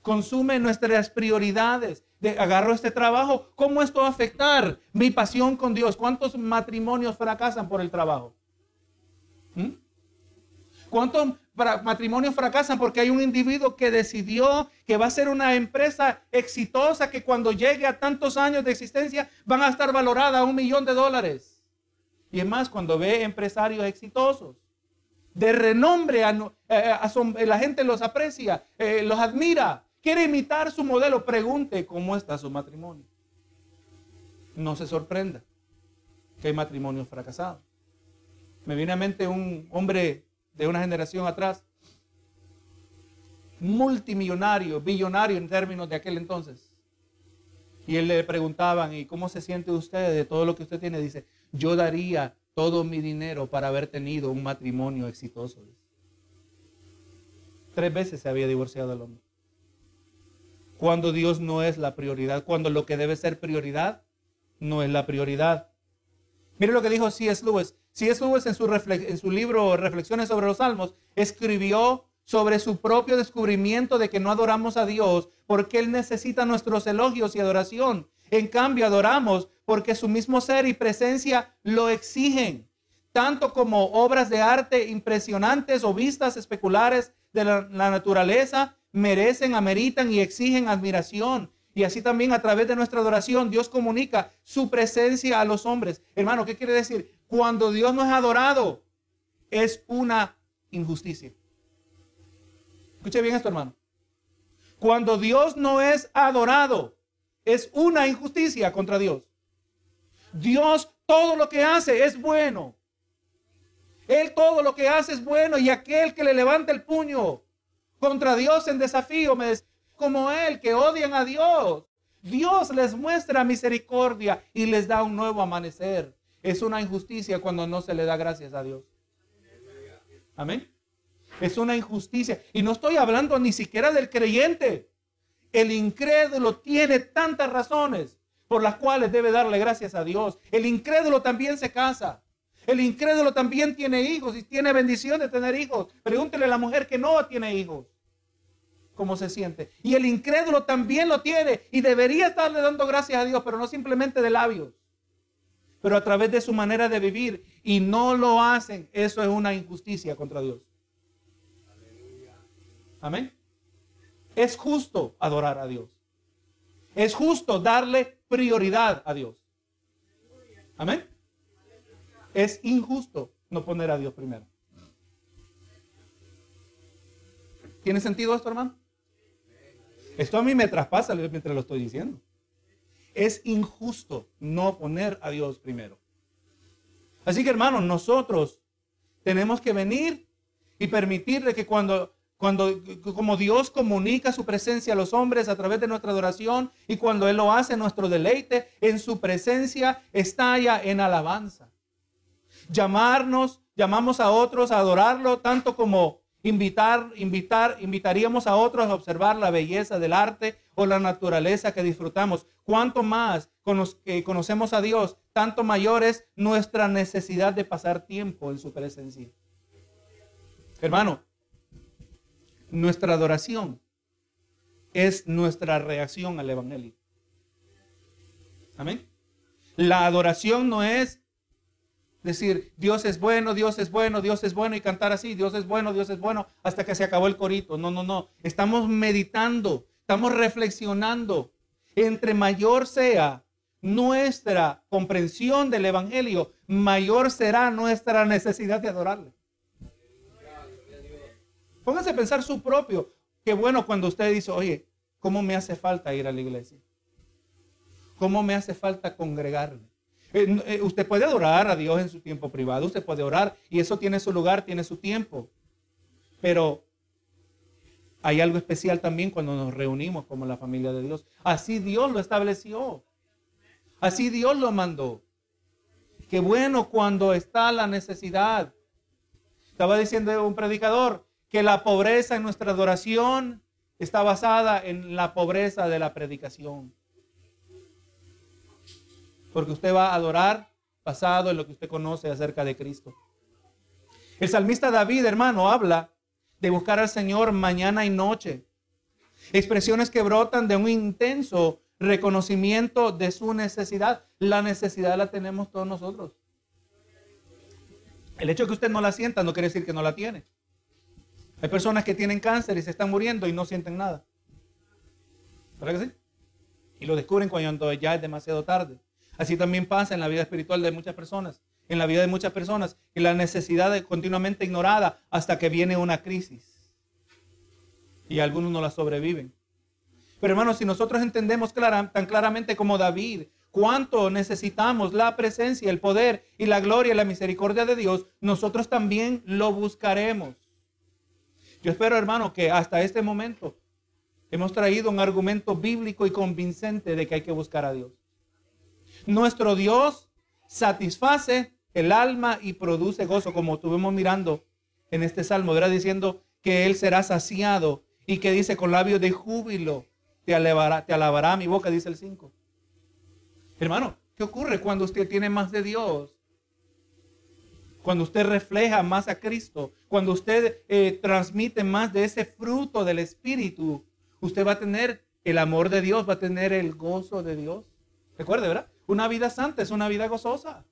consume nuestras prioridades. De, agarro este trabajo, ¿cómo esto va a afectar mi pasión con Dios? ¿Cuántos matrimonios fracasan por el trabajo? ¿Mm? ¿Cuántos matrimonios fracasan porque hay un individuo que decidió que va a ser una empresa exitosa que cuando llegue a tantos años de existencia van a estar valorada a un millón de dólares? Y es más, cuando ve empresarios exitosos, de renombre, eh, eh, la gente los aprecia, eh, los admira, quiere imitar su modelo, pregunte cómo está su matrimonio. No se sorprenda que hay matrimonios fracasados. Me viene a mente un hombre de una generación atrás, multimillonario, billonario en términos de aquel entonces. Y él le preguntaban, ¿y cómo se siente usted de todo lo que usted tiene? Dice, yo daría todo mi dinero para haber tenido un matrimonio exitoso. Tres veces se había divorciado el hombre. cuando Dios no es la prioridad, cuando lo que debe ser prioridad no es la prioridad. Mire lo que dijo C.S. Lewis. C.S. Lewis en su, en su libro Reflexiones sobre los Salmos escribió sobre su propio descubrimiento de que no adoramos a Dios porque Él necesita nuestros elogios y adoración. En cambio, adoramos porque su mismo ser y presencia lo exigen, tanto como obras de arte impresionantes o vistas especulares de la, la naturaleza merecen, ameritan y exigen admiración. Y así también a través de nuestra adoración Dios comunica su presencia a los hombres. Hermano, ¿qué quiere decir? Cuando Dios no es adorado, es una injusticia. Escuche bien esto, hermano. Cuando Dios no es adorado, es una injusticia contra Dios. Dios todo lo que hace es bueno. Él todo lo que hace es bueno y aquel que le levanta el puño contra Dios en desafío me como él que odian a Dios. Dios les muestra misericordia y les da un nuevo amanecer. Es una injusticia cuando no se le da gracias a Dios. Amén. Es una injusticia. Y no estoy hablando ni siquiera del creyente. El incrédulo tiene tantas razones por las cuales debe darle gracias a Dios. El incrédulo también se casa. El incrédulo también tiene hijos y tiene bendición de tener hijos. Pregúntele a la mujer que no tiene hijos cómo se siente. Y el incrédulo también lo tiene y debería estarle dando gracias a Dios, pero no simplemente de labios, pero a través de su manera de vivir. Y no lo hacen. Eso es una injusticia contra Dios. Amén. Es justo adorar a Dios. Es justo darle prioridad a Dios. Amén. Es injusto no poner a Dios primero. ¿Tiene sentido esto, hermano? Esto a mí me traspasa mientras lo estoy diciendo. Es injusto no poner a Dios primero. Así que hermanos, nosotros tenemos que venir y permitirle que cuando, cuando, como Dios comunica su presencia a los hombres a través de nuestra adoración y cuando Él lo hace, nuestro deleite en su presencia estalla en alabanza. Llamarnos, llamamos a otros a adorarlo tanto como Invitar, invitar, invitaríamos a otros a observar la belleza del arte o la naturaleza que disfrutamos. Cuanto más conocemos a Dios, tanto mayor es nuestra necesidad de pasar tiempo en su presencia. Hermano, nuestra adoración es nuestra reacción al Evangelio. Amén. La adoración no es decir, Dios es bueno, Dios es bueno, Dios es bueno y cantar así, Dios es bueno, Dios es bueno, hasta que se acabó el corito. No, no, no. Estamos meditando, estamos reflexionando. Entre mayor sea nuestra comprensión del Evangelio, mayor será nuestra necesidad de adorarle. Póngase a pensar su propio. Qué bueno cuando usted dice, oye, ¿cómo me hace falta ir a la iglesia? ¿Cómo me hace falta congregarme? Eh, eh, usted puede adorar a Dios en su tiempo privado, usted puede orar y eso tiene su lugar, tiene su tiempo. Pero hay algo especial también cuando nos reunimos como la familia de Dios. Así Dios lo estableció. Así Dios lo mandó. Qué bueno cuando está la necesidad. Estaba diciendo un predicador que la pobreza en nuestra adoración está basada en la pobreza de la predicación porque usted va a adorar basado en lo que usted conoce acerca de Cristo. El salmista David, hermano, habla de buscar al Señor mañana y noche. Expresiones que brotan de un intenso reconocimiento de su necesidad. La necesidad la tenemos todos nosotros. El hecho de que usted no la sienta no quiere decir que no la tiene. Hay personas que tienen cáncer y se están muriendo y no sienten nada. ¿Verdad que sí? Y lo descubren cuando ya es demasiado tarde. Así también pasa en la vida espiritual de muchas personas, en la vida de muchas personas, y la necesidad es continuamente ignorada hasta que viene una crisis. Y algunos no la sobreviven. Pero hermanos, si nosotros entendemos tan claramente como David cuánto necesitamos la presencia, el poder y la gloria y la misericordia de Dios, nosotros también lo buscaremos. Yo espero, hermano, que hasta este momento hemos traído un argumento bíblico y convincente de que hay que buscar a Dios. Nuestro Dios satisface el alma y produce gozo, como estuvimos mirando en este salmo, era diciendo que Él será saciado y que dice con labios de júbilo te alabará, te alabará mi boca, dice el 5. Hermano, ¿qué ocurre cuando usted tiene más de Dios? Cuando usted refleja más a Cristo, cuando usted eh, transmite más de ese fruto del Espíritu, usted va a tener el amor de Dios, va a tener el gozo de Dios. Recuerde, ¿verdad? Una vida santa es una vida gozosa.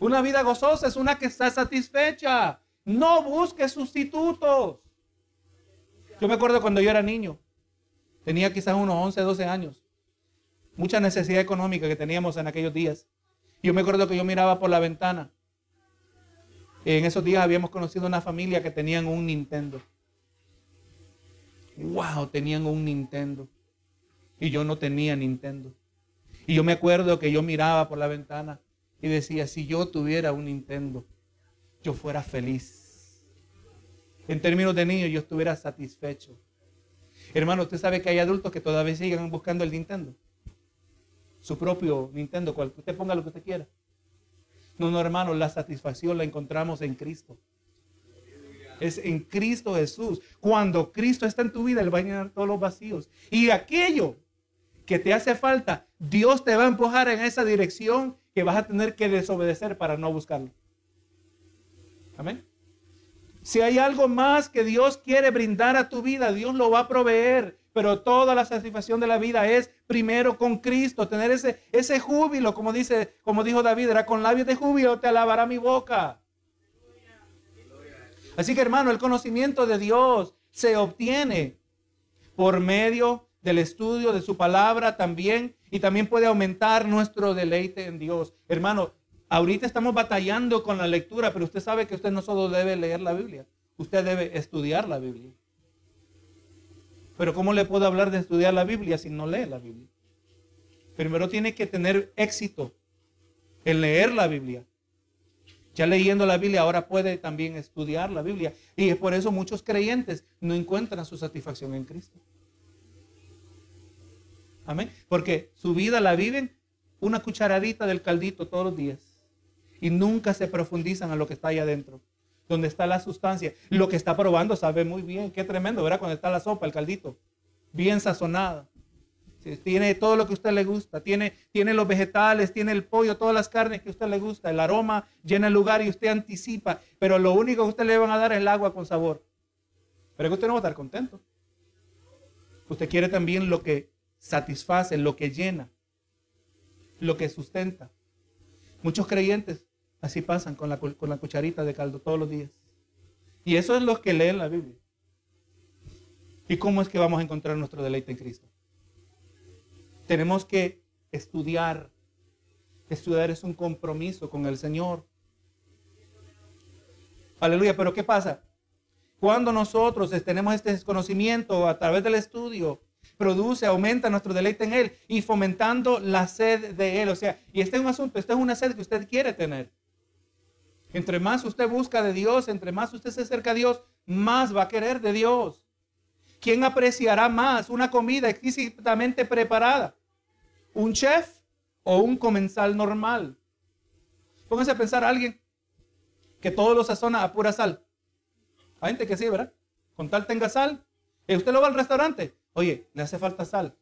Una vida gozosa es una que está satisfecha. No busque sustitutos. Yo me acuerdo cuando yo era niño. Tenía quizás unos 11, 12 años. Mucha necesidad económica que teníamos en aquellos días. Yo me acuerdo que yo miraba por la ventana. En esos días habíamos conocido una familia que tenían un Nintendo. Wow, tenían un Nintendo. Y yo no tenía Nintendo. Y yo me acuerdo que yo miraba por la ventana y decía, si yo tuviera un Nintendo, yo fuera feliz. En términos de niño, yo estuviera satisfecho. Hermano, usted sabe que hay adultos que todavía siguen buscando el Nintendo. Su propio Nintendo, cual usted ponga lo que usted quiera. No, no, hermano, la satisfacción la encontramos en Cristo. Es en Cristo Jesús. Cuando Cristo está en tu vida, Él va a llenar todos los vacíos. Y aquello que te hace falta, Dios te va a empujar en esa dirección que vas a tener que desobedecer para no buscarlo. Amén. Si hay algo más que Dios quiere brindar a tu vida, Dios lo va a proveer. Pero toda la satisfacción de la vida es primero con Cristo, tener ese, ese júbilo, como dice, como dijo David, era con labios de júbilo te alabará mi boca. Así que hermano, el conocimiento de Dios se obtiene por medio del estudio de su palabra también y también puede aumentar nuestro deleite en Dios. Hermano, ahorita estamos batallando con la lectura, pero usted sabe que usted no solo debe leer la Biblia, usted debe estudiar la Biblia. Pero ¿cómo le puedo hablar de estudiar la Biblia si no lee la Biblia? Primero tiene que tener éxito en leer la Biblia. Ya leyendo la Biblia, ahora puede también estudiar la Biblia. Y es por eso muchos creyentes no encuentran su satisfacción en Cristo. Amén. Porque su vida la viven una cucharadita del caldito todos los días. Y nunca se profundizan a lo que está ahí adentro. Donde está la sustancia. Lo que está probando sabe muy bien. Qué tremendo, ¿verdad? Cuando está la sopa, el caldito. Bien sazonada. Tiene todo lo que a usted le gusta. Tiene, tiene los vegetales, tiene el pollo, todas las carnes que a usted le gusta. El aroma llena el lugar y usted anticipa. Pero lo único que usted le van a dar es el agua con sabor. Pero que usted no va a estar contento. Usted quiere también lo que satisface, lo que llena, lo que sustenta. Muchos creyentes así pasan con la, con la cucharita de caldo todos los días. Y eso es lo que leen la Biblia. ¿Y cómo es que vamos a encontrar nuestro deleite en Cristo? Tenemos que estudiar. Estudiar es un compromiso con el Señor. Aleluya, pero ¿qué pasa? Cuando nosotros tenemos este desconocimiento a través del estudio, produce, aumenta nuestro deleite en Él y fomentando la sed de Él. O sea, y este es un asunto, esta es una sed que usted quiere tener. Entre más usted busca de Dios, entre más usted se acerca a Dios, más va a querer de Dios. ¿Quién apreciará más una comida exquisitamente preparada? ¿Un chef o un comensal normal? Pónganse a pensar alguien que todo lo sazona a pura sal. Hay gente que sí, ¿verdad? Con tal tenga sal. ¿Y usted lo va al restaurante? Oye, le hace falta sal.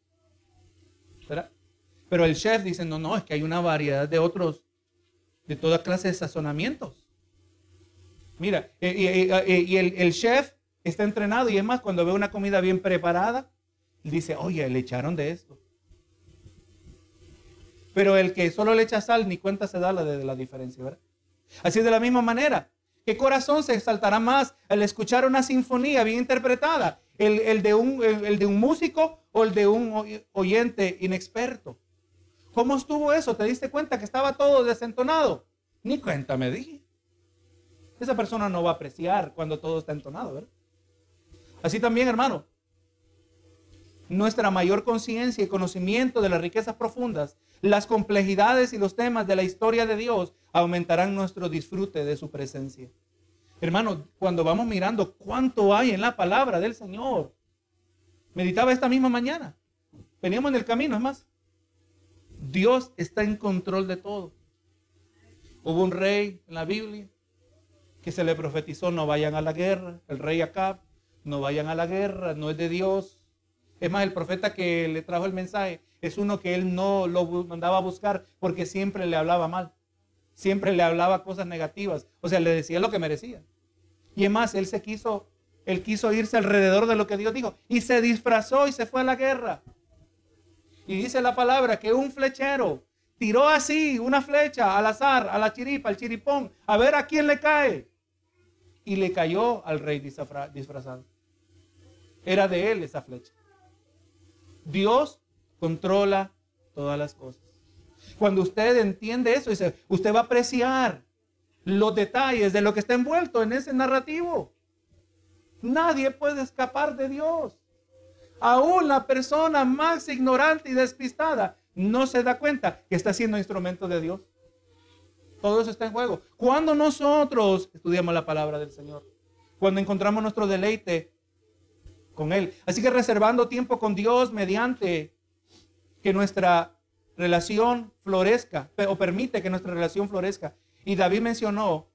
Pero el chef dice, no, no, es que hay una variedad de otros, de toda clase de sazonamientos. Mira, y, el, chef está entrenado y es más, cuando ve una comida bien preparada, dice, oye, le echaron de esto. Pero el que solo le echa sal, ni cuenta se da la de la diferencia, ¿verdad? Así de la misma manera, ¿qué corazón se exaltará más al escuchar una sinfonía bien interpretada el, de un, el, de un músico o el de un oyente inexperto. ¿Cómo estuvo eso? ¿Te diste cuenta que estaba todo desentonado? Ni cuenta me di. Esa persona no va a apreciar cuando todo está entonado. Así también, hermano, nuestra mayor conciencia y conocimiento de las riquezas profundas, las complejidades y los temas de la historia de Dios aumentarán nuestro disfrute de su presencia. Hermano, cuando vamos mirando cuánto hay en la palabra del Señor. Meditaba esta misma mañana. Veníamos en el camino, es más. Dios está en control de todo. Hubo un rey en la Biblia que se le profetizó, no vayan a la guerra. El rey Acab, no vayan a la guerra, no es de Dios. Es más, el profeta que le trajo el mensaje es uno que él no lo mandaba a buscar porque siempre le hablaba mal. Siempre le hablaba cosas negativas. O sea, le decía lo que merecía. Y es más, él se quiso, él quiso irse alrededor de lo que Dios dijo. Y se disfrazó y se fue a la guerra. Y dice la palabra que un flechero tiró así una flecha al azar, a la chiripa, al chiripón, a ver a quién le cae. Y le cayó al rey disfrazado. Era de él esa flecha. Dios controla todas las cosas. Cuando usted entiende eso, usted va a apreciar los detalles de lo que está envuelto en ese narrativo. Nadie puede escapar de Dios. Aún la persona más ignorante y despistada no se da cuenta que está siendo instrumento de Dios. Todo eso está en juego. Cuando nosotros estudiamos la palabra del Señor, cuando encontramos nuestro deleite con Él. Así que reservando tiempo con Dios mediante que nuestra relación florezca, o permite que nuestra relación florezca. Y David mencionó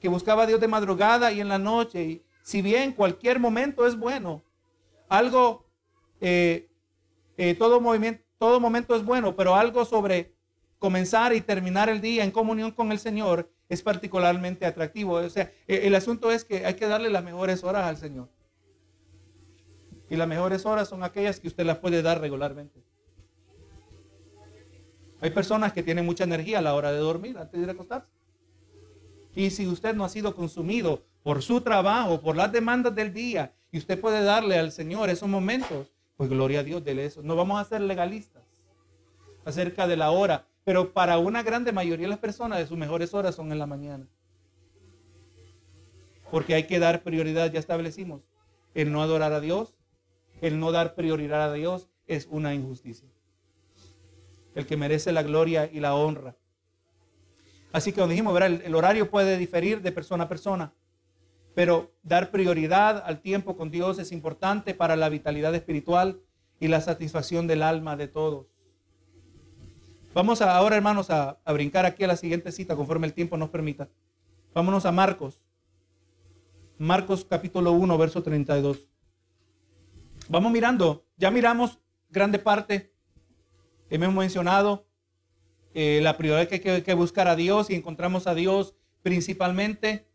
que buscaba a Dios de madrugada y en la noche. Y si bien cualquier momento es bueno, algo, eh, eh, todo, movimiento, todo momento es bueno, pero algo sobre comenzar y terminar el día en comunión con el Señor es particularmente atractivo. O sea, e, el asunto es que hay que darle las mejores horas al Señor. Y las mejores horas son aquellas que usted las puede dar regularmente. Hay personas que tienen mucha energía a la hora de dormir, antes de acostarse. Y si usted no ha sido consumido por su trabajo, por las demandas del día, y usted puede darle al Señor esos momentos, pues gloria a Dios, dele eso. No vamos a ser legalistas acerca de la hora, pero para una grande mayoría de las personas, de sus mejores horas son en la mañana. Porque hay que dar prioridad, ya establecimos, el no adorar a Dios, el no dar prioridad a Dios es una injusticia. El que merece la gloria y la honra. Así que como dijimos, el horario puede diferir de persona a persona, pero dar prioridad al tiempo con Dios es importante para la vitalidad espiritual y la satisfacción del alma de todos. Vamos ahora, hermanos, a, a brincar aquí a la siguiente cita conforme el tiempo nos permita. Vámonos a Marcos. Marcos capítulo 1, verso 32. Vamos mirando, ya miramos grande parte, hemos mencionado eh, la prioridad que hay que buscar a Dios y encontramos a Dios principalmente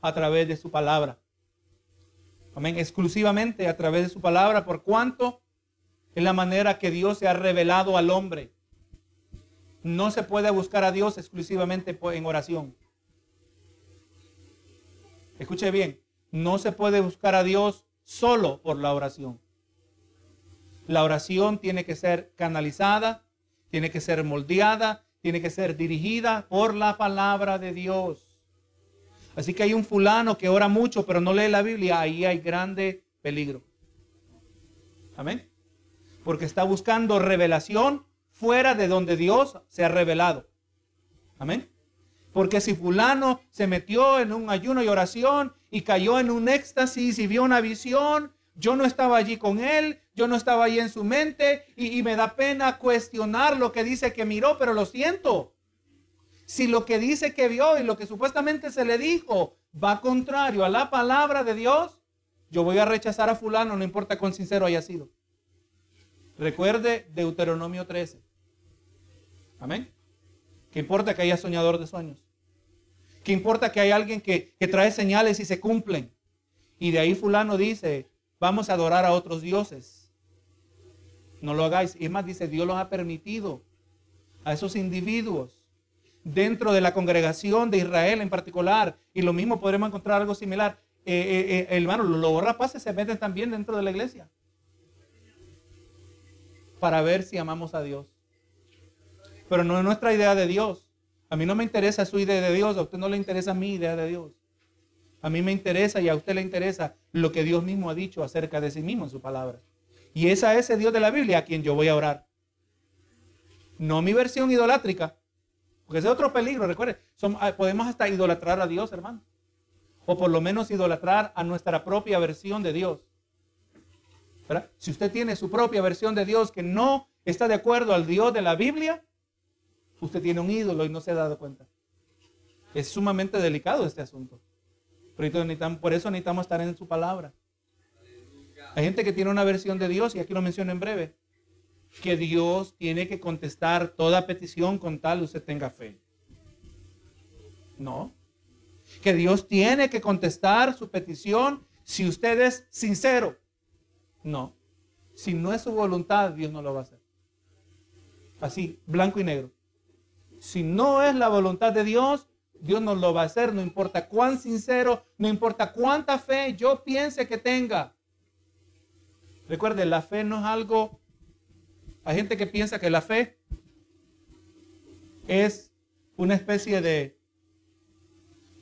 a través de su palabra. Amén, exclusivamente a través de su palabra, por cuanto es la manera que Dios se ha revelado al hombre. No se puede buscar a Dios exclusivamente en oración. Escuche bien, no se puede buscar a Dios solo por la oración. La oración tiene que ser canalizada, tiene que ser moldeada, tiene que ser dirigida por la palabra de Dios. Así que hay un fulano que ora mucho pero no lee la Biblia, ahí hay grande peligro. Amén. Porque está buscando revelación fuera de donde Dios se ha revelado. Amén. Porque si fulano se metió en un ayuno y oración y cayó en un éxtasis y vio una visión yo no estaba allí con él, yo no estaba allí en su mente y, me da pena cuestionar lo que dice que miró, pero lo siento. Si lo que dice que vio y lo que supuestamente se le dijo va contrario a la palabra de Dios, yo voy a rechazar a fulano, no importa cuán sincero haya sido. Recuerde Deuteronomio 13. Amén. ¿Qué importa que haya soñador de sueños? ¿Qué importa que hay alguien que, que trae señales y se cumplen? Y de ahí fulano dice, vamos a adorar a otros dioses. No lo hagáis. Y más, dice, Dios los ha permitido a esos individuos dentro de la congregación de Israel en particular. Y lo mismo podremos encontrar algo similar. Eh, eh, eh, hermano, los rapaces se meten también dentro de la iglesia para ver si amamos a Dios. Pero no es nuestra idea de Dios. A mí no me interesa su idea de Dios, a usted no le interesa mi idea de Dios. A mí me interesa y a usted le interesa lo que Dios mismo ha dicho acerca de sí mismo en su palabra. Y es el Dios de la Biblia a quien yo voy a orar. No mi versión idolátrica. Porque ese es otro peligro, recuerde. Ah, podemos hasta idolatrar a Dios, hermano. O por lo menos idolatrar a nuestra propia versión de Dios. Si usted tiene su propia versión de Dios que no está de acuerdo al Dios de la Biblia, usted tiene un ídolo y no se ha dado cuenta. Es sumamente delicado este asunto por eso necesitamos estar en su palabra. Hay gente que tiene una versión de Dios, y aquí lo menciono en breve, que Dios tiene que contestar toda petición con tal usted tenga fe. No. Que Dios tiene que contestar su petición si usted es sincero. No. Si no es su voluntad, Dios no lo va a hacer. Así, blanco y negro. Si no es la voluntad de Dios, Dios no lo va a hacer, no importa cuán sincero, no importa cuánta fe yo piense que tenga. Recuerde, la fe no es algo, hay gente que piensa que la fe es una especie de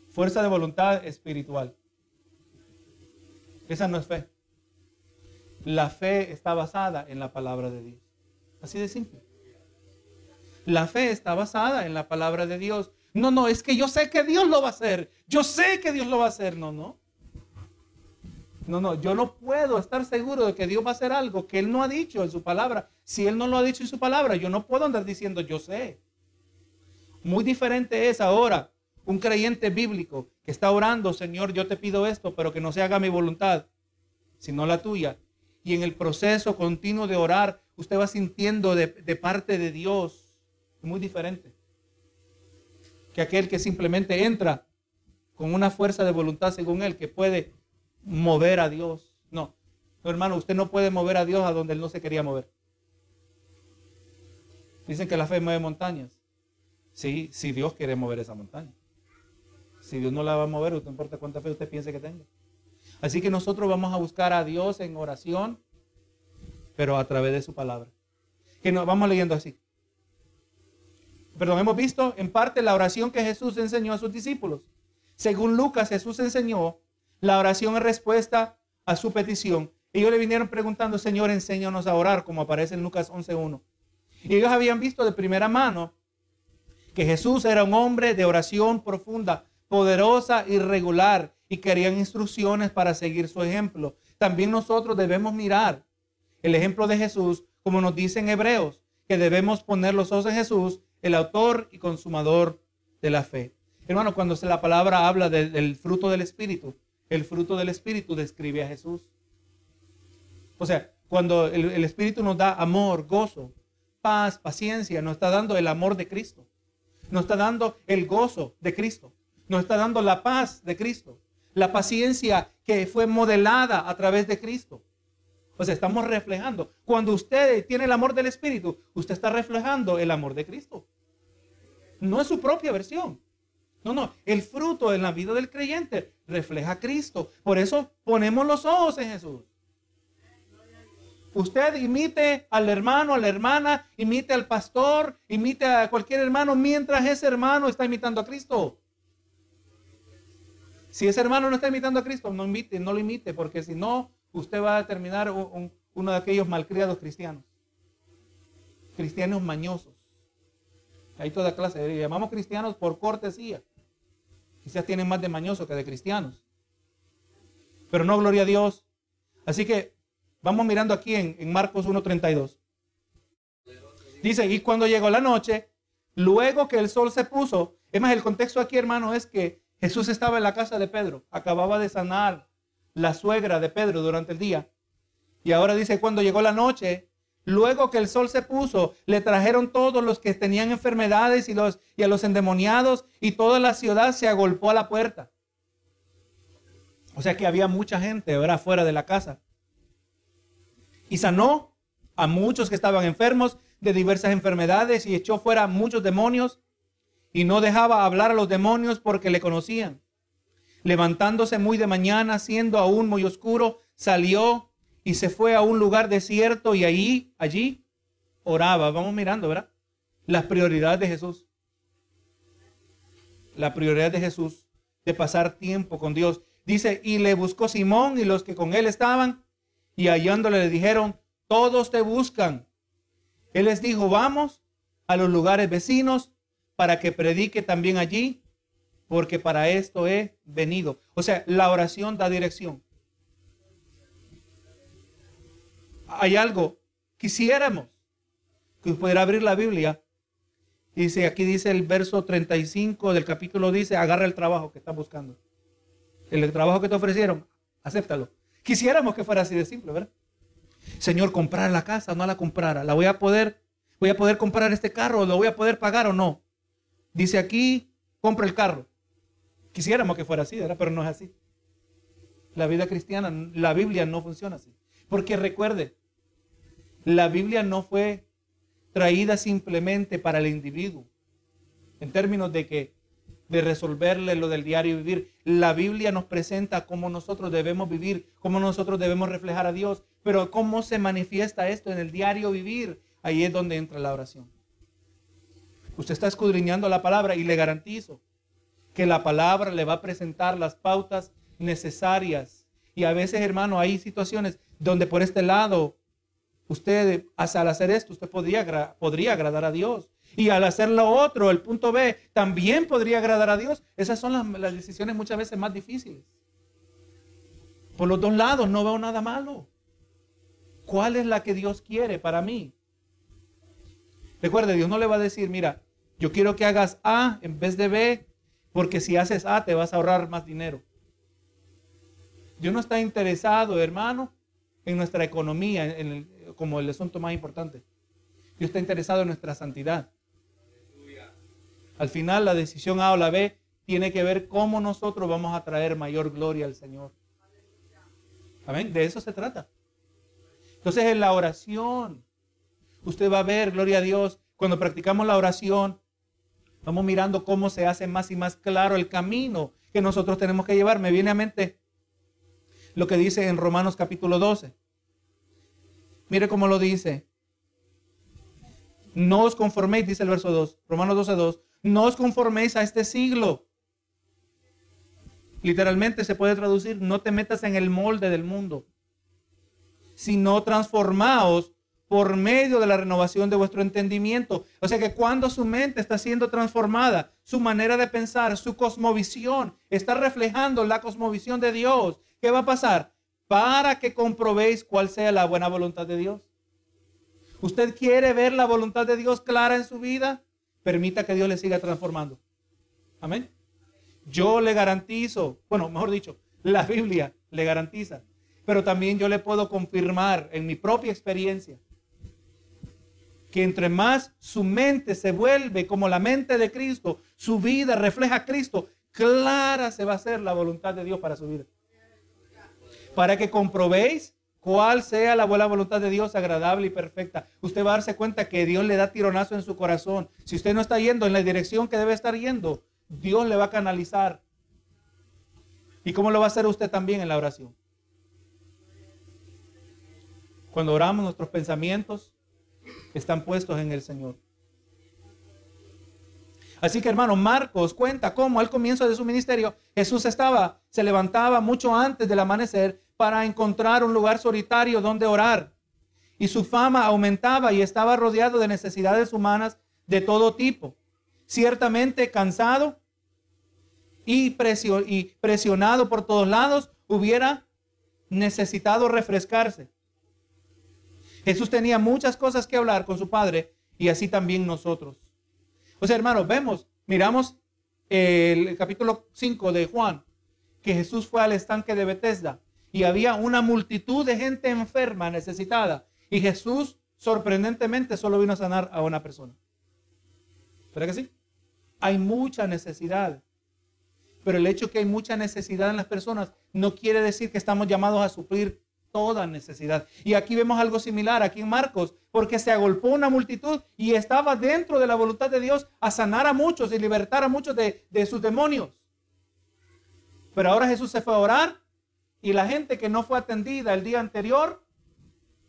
fuerza de voluntad espiritual. Esa no es fe. La fe está basada en la palabra de Dios. Así de simple. La fe está basada en la palabra de Dios. No, no, es que yo sé que Dios lo va a hacer. Yo sé que Dios lo va a hacer. No, no. No, no, yo no puedo estar seguro de que Dios va a hacer algo que Él no ha dicho en su palabra. Si Él no lo ha dicho en su palabra, yo no puedo andar diciendo yo sé. Muy diferente es ahora un creyente bíblico que está orando, Señor, yo te pido esto, pero que no se haga mi voluntad, sino la tuya. Y en el proceso continuo de orar, usted va sintiendo de, de parte de Dios. Muy diferente que aquel que simplemente entra con una fuerza de voluntad según él, que puede mover a Dios. No, hermano, usted no puede mover a Dios a donde él no se quería mover. Dicen que la fe mueve montañas. Sí, si Dios quiere mover esa montaña. Si Dios no la va a mover, no importa cuánta fe usted piense que tenga. Así que nosotros vamos a buscar a Dios en oración, pero a través de su palabra. Que nos vamos leyendo así perdón, hemos visto en parte la oración que Jesús enseñó a sus discípulos. Según Lucas, Jesús enseñó la oración en respuesta a su petición. Ellos le vinieron preguntando, Señor, enséñanos a orar, como aparece en Lucas 11.1. Y ellos habían visto de primera mano que Jesús era un hombre de oración profunda, poderosa y regular, y querían instrucciones para seguir su ejemplo. También nosotros debemos mirar el ejemplo de Jesús, como nos dice en Hebreos, que debemos poner los ojos en Jesús, el autor y consumador de la fe. Hermano, cuando la palabra habla del fruto del Espíritu, el fruto del Espíritu describe a Jesús. O sea, cuando el, el Espíritu nos da amor, gozo, paz, paciencia, nos está dando el amor de Cristo. Nos está dando el gozo de Cristo. Nos está dando la paz de Cristo. La paciencia que fue modelada a través de Cristo. Sea, estamos reflejando. Cuando usted tiene el amor del Espíritu, usted está reflejando el amor de Cristo. No es su propia versión. No, no, el fruto en la vida del creyente refleja a Cristo. Por eso ponemos los ojos en Jesús. Usted imite al hermano, a la hermana, imite al pastor, imite a cualquier hermano mientras ese hermano está imitando a Cristo. Si ese hermano no está imitando a Cristo, no imite, no lo imite, porque si no, usted va a terminar uno de aquellos malcriados cristianos. Cristianos mañosos. Hay toda clase. Le llamamos cristianos por cortesía. Quizás tienen más de mañoso que de cristianos. Pero no, gloria a Dios. Así que vamos mirando aquí en, en Marcos 1.32. Dice, y cuando llegó la noche, luego que el sol se puso, es más, el contexto aquí, hermano, es que Jesús estaba en la casa de Pedro, acababa de sanar la suegra de Pedro durante el día. Y ahora dice, cuando llegó la noche, luego que el sol se puso, le trajeron todos los que tenían enfermedades y, los, y a los endemoniados y toda la ciudad se agolpó a la puerta. O sea que había mucha gente fuera de la casa. Y sanó a muchos que estaban enfermos de diversas enfermedades y echó fuera muchos demonios y no dejaba hablar a los demonios porque le conocían. Levantándose muy de mañana, siendo aún muy oscuro, salió y se fue a un lugar desierto y allí, allí oraba. Vamos mirando, ¿verdad? Las prioridades de Jesús. La prioridad de Jesús de pasar tiempo con Dios. Dice, y le buscó Simón y los que con él estaban, y hallándole le dijeron, todos te buscan. Él les dijo, vamos a los lugares vecinos para que predique también allí porque para esto he venido. O sea, la oración da dirección. Hay algo, quisiéramos que pudiera abrir la Biblia. Dice, aquí dice el verso 35 del capítulo, dice, agarra el trabajo que estás buscando. El trabajo que te ofrecieron, acéptalo. Quisiéramos que fuera así de simple, ¿verdad? Señor, comprar la casa, no la comprara. La voy a poder, voy a poder comprar este carro, lo voy a poder pagar o no. Dice aquí, compra el carro. Quisiéramos que fuera así, ¿verdad? Pero no es así. La vida cristiana, la Biblia no funciona así. Porque recuerde, la Biblia no fue traída simplemente para el individuo. En términos de que de resolverle lo del diario vivir. La Biblia nos presenta cómo nosotros debemos vivir, cómo nosotros debemos reflejar a Dios, pero cómo se manifiesta esto en el diario vivir. Ahí es donde entra la oración. Usted está escudriñando la palabra y le garantizo que la palabra le va a presentar las pautas necesarias. Y a veces, hermano, hay situaciones donde por este lado, usted, al hacer esto, usted podría, podría agradar a Dios. Y al hacer lo otro, el punto B, también podría agradar a Dios. Esas son las, decisiones muchas veces más difíciles. Por los dos lados no veo nada malo. ¿Cuál es la que Dios quiere para mí? Recuerde, Dios no le va a decir, mira, yo quiero que hagas A en vez de B, porque si haces A te vas a ahorrar más dinero. Dios no está interesado, hermano, en nuestra economía como el asunto más importante. Dios está interesado en nuestra santidad. Al final la decisión A o la B tiene que ver cómo nosotros vamos a traer mayor gloria al Señor. Amén. De eso se trata. Entonces en la oración, usted va a ver, gloria a Dios, cuando practicamos la oración, vamos mirando cómo se hace más y más claro el camino que nosotros tenemos que llevar. Me viene a mente lo que dice en Romanos capítulo 12. Mire cómo lo dice. No os conforméis, dice el verso 2, Romanos 12, 2. No os conforméis a este siglo. Literalmente se puede traducir, no te metas en el molde del mundo, sino transformaos por medio de la renovación de vuestro entendimiento. O sea que cuando su mente está siendo transformada, su manera de pensar, su cosmovisión, está reflejando la cosmovisión de Dios, ¿qué va a pasar? Para que comprobéis cuál sea la buena voluntad de Dios. ¿Usted quiere ver la voluntad de Dios clara en su vida? permita que Dios le siga transformando. Amén. Yo le garantizo, bueno, mejor dicho, la Biblia le garantiza, pero también yo le puedo confirmar en mi propia experiencia que entre más su mente se vuelve como la mente de Cristo, su vida refleja a Cristo, clara se va a hacer la voluntad de Dios para su vida. Para que comprobéis cuál sea la buena voluntad de Dios, agradable y perfecta. Usted va a darse cuenta que Dios le da tironazo en su corazón. Si usted no está yendo en la dirección que debe estar yendo, Dios le va a canalizar. ¿Y cómo lo va a hacer usted también en la oración? Cuando oramos, nuestros pensamientos están puestos en el Señor. Así que hermano, Marcos cuenta cómo al comienzo de su ministerio Jesús estaba, se levantaba mucho antes del amanecer para encontrar un lugar solitario donde orar. Y su fama aumentaba y estaba rodeado de necesidades humanas de todo tipo. Ciertamente cansado y, presionado por todos lados, hubiera necesitado refrescarse. Jesús tenía muchas cosas que hablar con su Padre y así también nosotros. O sea, hermanos, vemos, miramos el capítulo 5 de Juan, que Jesús fue al estanque de Bethesda y había una multitud de gente enferma, necesitada. Y Jesús, sorprendentemente, solo vino a sanar a una persona. ¿Verdad que sí? Hay mucha necesidad. Pero el hecho que hay mucha necesidad en las personas no quiere decir que estamos llamados a suplir toda necesidad. Y aquí vemos algo similar, aquí en Marcos, porque se agolpó una multitud y estaba dentro de la voluntad de Dios a sanar a muchos y libertar a muchos de, de sus demonios. Pero ahora Jesús se fue a orar y la gente que no fue atendida el día anterior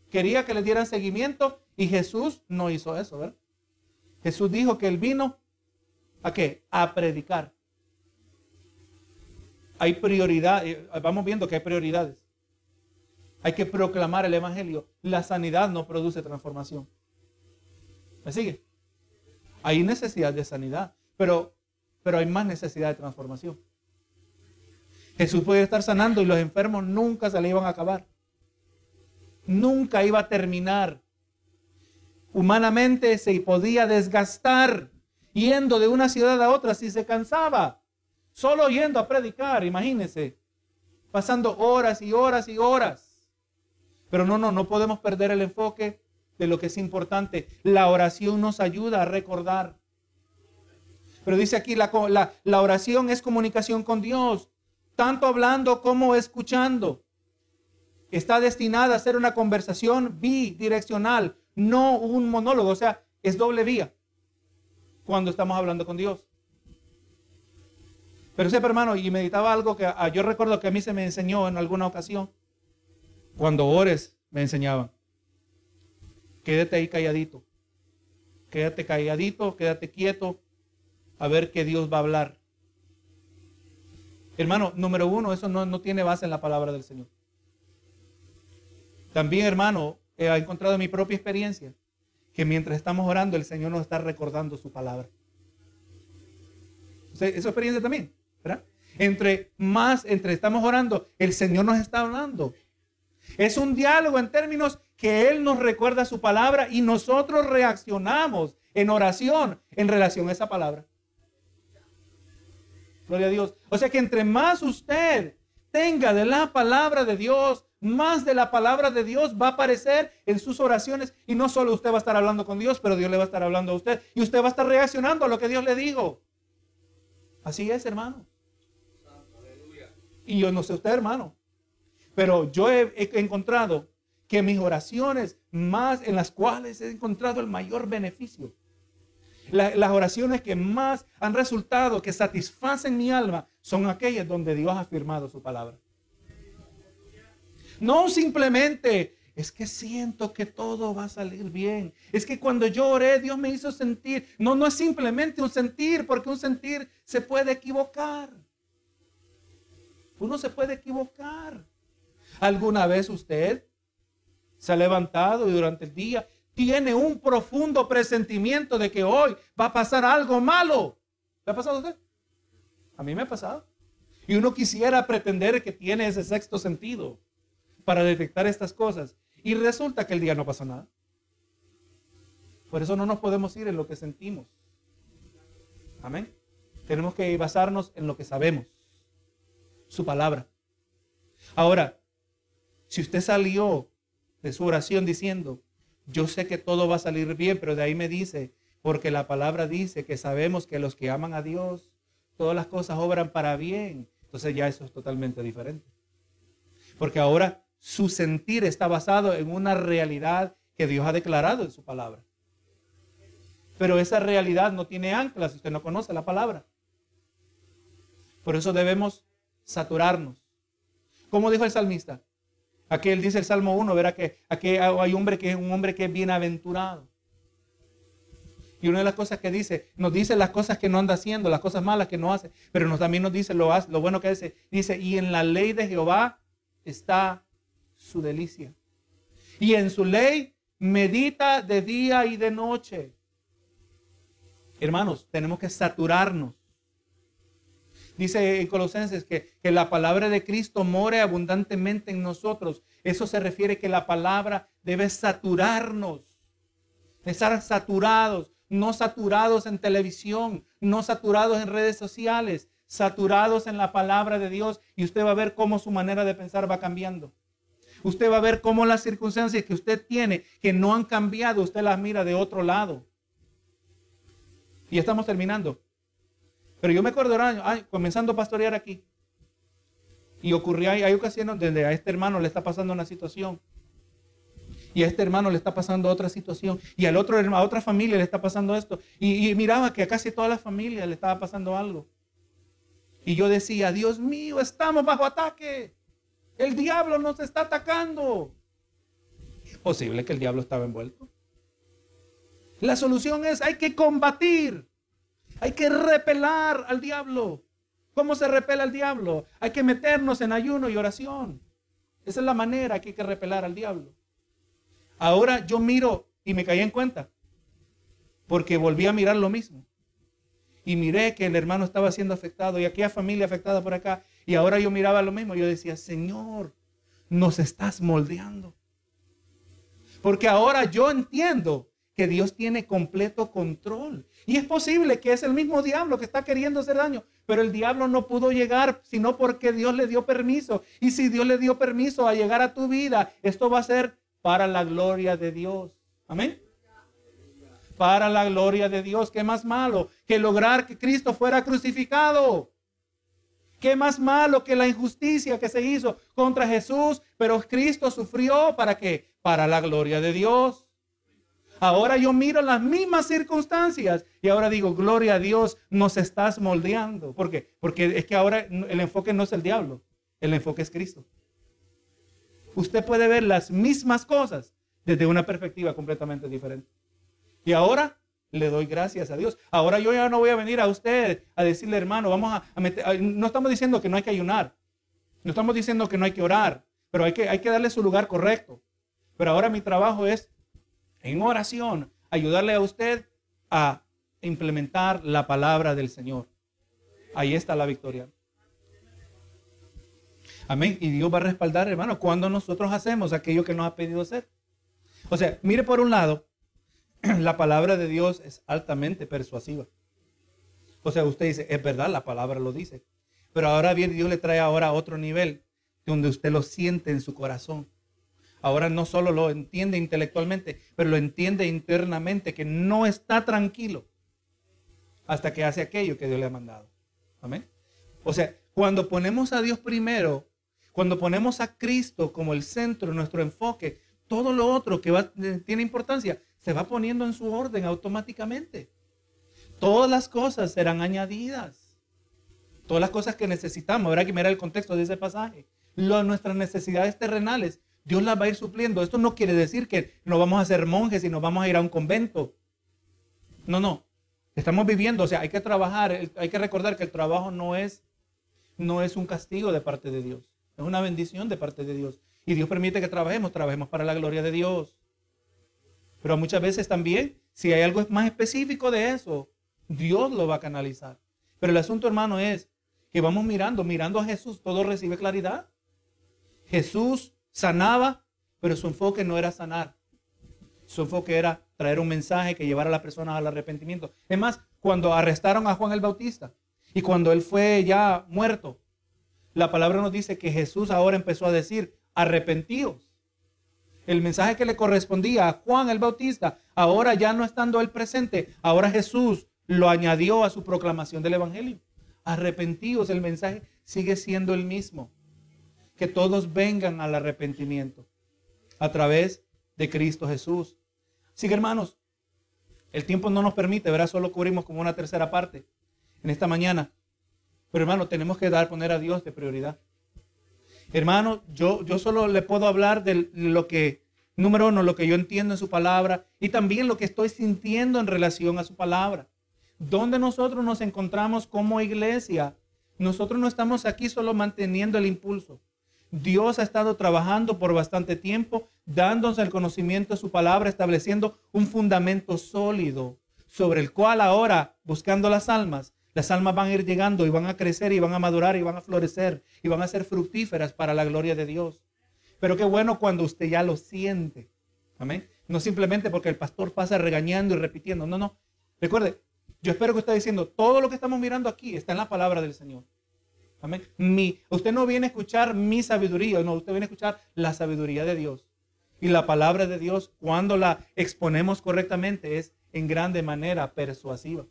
quería que le dieran seguimiento y Jesús no hizo eso. Jesús dijo que él vino a qué? A predicar. Hay prioridad, eh, vamos viendo que hay prioridades. Hay que proclamar el evangelio. La sanidad no produce transformación. ¿Me sigue? Hay necesidad de sanidad, pero, pero hay más necesidad de transformación. Jesús podía estar sanando y los enfermos nunca se le iban a acabar. Nunca iba a terminar. Humanamente se podía desgastar yendo de una ciudad a otra si se cansaba. Solo yendo a predicar, imagínense. pasando horas y horas y horas. Pero no, no, no podemos perder el enfoque de lo que es importante. La oración nos ayuda a recordar. Pero dice aquí, la, la, la oración es comunicación con Dios, tanto hablando como escuchando. Está destinada a ser una conversación bidireccional, no un monólogo, o sea, es doble vía cuando estamos hablando con Dios. Pero sepa, hermano, y meditaba algo que ah, yo recuerdo que a mí se me enseñó en alguna ocasión. Cuando ores, me enseñaban. Quédate ahí calladito. Quédate calladito, quédate quieto, a ver qué Dios va a hablar. Hermano, número uno, eso no, no tiene base en la palabra del Señor. También, hermano, he encontrado en mi propia experiencia que mientras estamos orando, el Señor nos está recordando su palabra. Esa experiencia también, ¿verdad? Entre más, entre estamos orando, el Señor nos está hablando. Es un diálogo en términos que Él nos recuerda su palabra y nosotros reaccionamos en oración en relación a esa palabra. Gloria a Dios. O sea que entre más usted tenga de la palabra de Dios, más de la palabra de Dios va a aparecer en sus oraciones. Y no solo usted va a estar hablando con Dios, pero Dios le va a estar hablando a usted. Y usted va a estar reaccionando a lo que Dios le digo. Así es, hermano. Y yo no sé usted, hermano. Pero yo he, encontrado que mis oraciones más en las cuales he encontrado el mayor beneficio. las oraciones que más han resultado, que satisfacen mi alma, son aquellas donde Dios ha firmado su palabra. No simplemente es que siento que todo va a salir bien. Es que cuando yo oré, Dios me hizo sentir. No, no es simplemente un sentir, porque un sentir se puede equivocar. Uno se puede equivocar. ¿Alguna vez usted se ha levantado y durante el día tiene un profundo presentimiento de que hoy va a pasar algo malo? ¿Le ha pasado a usted? A mí me ha pasado. Y uno quisiera pretender que tiene ese sexto sentido para detectar estas cosas. Y resulta que el día no pasa nada. Por eso no nos podemos ir en lo que sentimos. Amén. Tenemos que basarnos en lo que sabemos. Su palabra. Ahora, si usted salió de su oración diciendo, yo sé que todo va a salir bien, pero de ahí me dice, porque la palabra dice que sabemos que los que aman a Dios, todas las cosas obran para bien. Entonces ya eso es totalmente diferente. Porque ahora su sentir está basado en una realidad que Dios ha declarado en su palabra. Pero esa realidad no tiene anclas si usted no conoce la palabra. Por eso debemos saturarnos. Como dijo el salmista, aquí él dice el Salmo 1, verá que aquí hay hombre que es un hombre que es bienaventurado. Y una de las cosas que dice, nos dice las cosas que no anda haciendo, las cosas malas que no hace, pero nos, también nos dice lo, lo bueno que hace. Dice, y en la ley de Jehová está su delicia. Y en su ley medita de día y de noche. Hermanos, tenemos que saturarnos. Dice en Colosenses que, que, la palabra de Cristo more abundantemente en nosotros. Eso se refiere que la palabra debe saturarnos. Estar saturados, no saturados en televisión, no saturados en redes sociales, saturados en la palabra de Dios y usted va a ver cómo su manera de pensar va cambiando. Usted va a ver cómo las circunstancias que usted tiene, que no han cambiado, usted las mira de otro lado. Y estamos terminando. Pero yo me acuerdo, ay, comenzando a pastorear aquí. Y ocurrió, hay, hay ocasiones donde a este hermano le está pasando una situación. Y a este hermano le está pasando otra situación. Y al otro, a otra familia le está pasando esto. Y, y miraba que a casi toda la familia le estaba pasando algo. Y yo decía, Dios mío, estamos bajo ataque. El diablo nos está atacando. Es posible que el diablo estaba envuelto. La solución es, hay que combatir. Hay que repelar al diablo. ¿Cómo se repela al diablo? Hay que meternos en ayuno y oración. Esa es la manera que hay que repelar al diablo. Ahora yo miro y me caí en cuenta. Porque volví a mirar lo mismo. Y miré que el hermano estaba siendo afectado y aquella familia afectada por acá. Y ahora yo miraba lo mismo. Yo decía, Señor, nos estás moldeando. Porque ahora yo entiendo que Dios tiene completo control. Y es posible que es el mismo diablo que está queriendo hacer daño, pero el diablo no pudo llegar sino porque Dios le dio permiso. Y si Dios le dio permiso a llegar a tu vida, esto va a ser para la gloria de Dios. Amén. Para la gloria de Dios. ¿Qué más malo que lograr que Cristo fuera crucificado? ¿Qué más malo que la injusticia que se hizo contra Jesús? Pero Cristo sufrió para qué? Para la gloria de Dios. Ahora yo miro las mismas circunstancias y ahora digo, gloria a Dios, nos estás moldeando. ¿Por qué? Porque es que ahora el enfoque no es el diablo, el enfoque es Cristo. Usted puede ver las mismas cosas desde una perspectiva completamente diferente. Y ahora le doy gracias a Dios. Ahora yo ya no voy a venir a usted a decirle, hermano, vamos a, meter, no estamos diciendo que no hay que ayunar, no estamos diciendo que no hay que orar, pero hay que, hay que darle su lugar correcto. Pero ahora mi trabajo es en oración, ayudarle a usted a implementar la palabra del Señor. Ahí está la victoria. Amén. Y Dios va a respaldar, hermano, cuando nosotros hacemos aquello que nos ha pedido hacer. O sea, mire por un lado, la palabra de Dios es altamente persuasiva. O sea, usted dice, es verdad, la palabra lo dice. Pero ahora bien, Dios le trae ahora a otro nivel, donde usted lo siente en su corazón. Ahora no solo lo entiende intelectualmente, pero lo entiende internamente, que no está tranquilo hasta que hace aquello que Dios le ha mandado. Amén. O sea, cuando ponemos a Dios primero, cuando ponemos a Cristo como el centro, nuestro enfoque, todo lo otro que tiene importancia se va poniendo en su orden automáticamente. Todas las cosas serán añadidas. Todas las cosas que necesitamos. Habrá que mirar el contexto de ese pasaje. nuestras necesidades terrenales Dios las va a ir supliendo. Esto no quiere decir que nos vamos a ser monjes y nos vamos a ir a un convento. No, no. Estamos viviendo, o sea, hay que trabajar, hay que recordar que el trabajo no es, no es un castigo de parte de Dios, es una bendición de parte de Dios. Y Dios permite que trabajemos, trabajemos para la gloria de Dios. Pero muchas veces también, si hay algo más específico de eso, Dios lo va a canalizar. Pero el asunto, hermano, es que vamos mirando, mirando a Jesús, todo recibe claridad. Jesús sanaba, pero su enfoque no era sanar. Su enfoque era traer un mensaje que llevara a las personas al arrepentimiento. Es más, cuando arrestaron a Juan el Bautista y cuando él fue ya muerto, la palabra nos dice que Jesús ahora empezó a decir, arrepentíos. El mensaje que le correspondía a Juan el Bautista, ahora ya no estando él presente, ahora Jesús lo añadió a su proclamación del Evangelio. Arrepentíos, el mensaje sigue siendo el mismo que todos vengan al arrepentimiento a través de Cristo Jesús. Así que hermanos, el tiempo no nos permite, ¿verdad? Solo cubrimos como una tercera parte en esta mañana. Pero hermano, tenemos que dar, poner a Dios de prioridad. Hermano, yo, yo solo le puedo hablar de lo que, número uno, lo que yo entiendo en su palabra y también lo que estoy sintiendo en relación a su palabra. Donde nosotros nos encontramos como iglesia, nosotros no estamos aquí solo manteniendo el impulso. Dios ha estado trabajando por bastante tiempo, dándonos el conocimiento de su palabra, estableciendo un fundamento sólido sobre el cual ahora, buscando las almas, las almas van a ir llegando y van a crecer y van a madurar y van a florecer y van a ser fructíferas para la gloria de Dios. Pero qué bueno cuando usted ya lo siente. Amén. No simplemente porque el pastor pasa regañando y repitiendo. No, no. Recuerde, yo espero que usted diciendo, todo lo que estamos mirando aquí está en la palabra del Señor. Mi, usted no viene a escuchar mi sabiduría, no, usted viene a escuchar la sabiduría de Dios. Y la palabra de Dios, cuando la exponemos correctamente, es en grande manera persuasiva.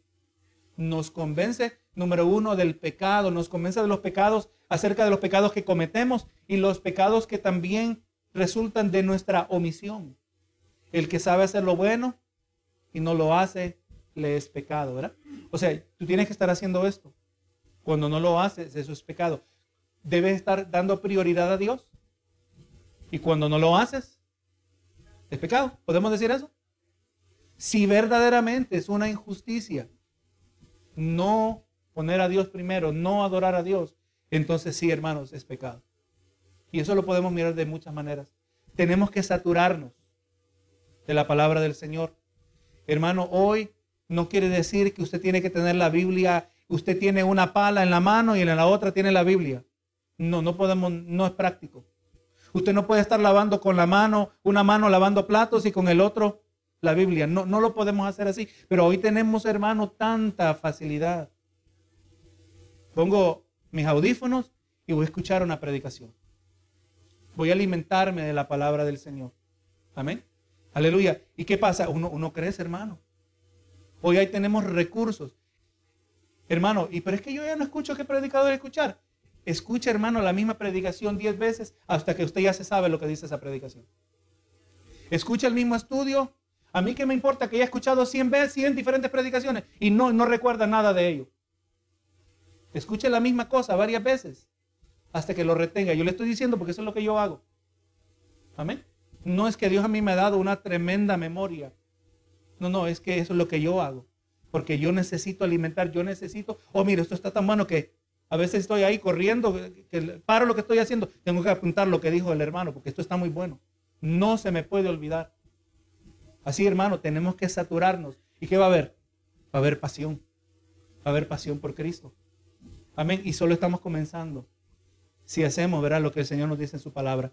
Nos convence, número uno, del pecado, nos convence de los pecados, acerca de los pecados que cometemos y los pecados que también resultan de nuestra omisión. El que sabe hacer lo bueno y no lo hace, le es pecado, ¿verdad? O sea, tú tienes que estar haciendo esto. Cuando no lo haces, eso es pecado. Debes estar dando prioridad a Dios. Y cuando no lo haces, es pecado. ¿Podemos decir eso? Si verdaderamente es una injusticia no poner a Dios primero, no adorar a Dios, entonces sí, hermanos, es pecado. Y eso lo podemos mirar de muchas maneras. Tenemos que saturarnos de la palabra del Señor. Hermano, hoy no quiere decir que usted tiene que tener la Biblia usted tiene una pala en la mano y en la otra tiene la Biblia. No, no podemos, no es práctico. Usted no puede estar lavando con la mano, una mano lavando platos y con el otro la Biblia. No, no lo podemos hacer así. Pero hoy tenemos, hermano, tanta facilidad. Pongo mis audífonos y voy a escuchar una predicación. Voy a alimentarme de la palabra del Señor. Amén. Aleluya. ¿Y qué pasa? Uno, uno crece, hermano. Hoy ahí tenemos recursos. Hermano, y pero es que yo ya no escucho qué predicador escuchar. Escucha, hermano, la misma predicación diez veces hasta que usted ya se sabe lo que dice esa predicación. Escucha el mismo estudio. A mí qué me importa que haya escuchado 100 veces, 100 diferentes predicaciones y no, no recuerda nada de ello. Escuche la misma cosa varias veces hasta que lo retenga. Yo le estoy diciendo porque eso es lo que yo hago. Amén. No es que Dios a mí me ha dado una tremenda memoria. No, no, es que eso es lo que yo hago. Porque yo necesito alimentar, yo necesito, oh, mire, esto está tan bueno que a veces estoy ahí corriendo, que paro lo que estoy haciendo, tengo que apuntar lo que dijo el hermano, porque esto está muy bueno. No se me puede olvidar. Así, hermano, tenemos que saturarnos. ¿Y qué va a haber? Va a haber pasión. Va a haber pasión por Cristo. Amén. Y solo estamos comenzando. Si hacemos, verá lo que el Señor nos dice en su palabra.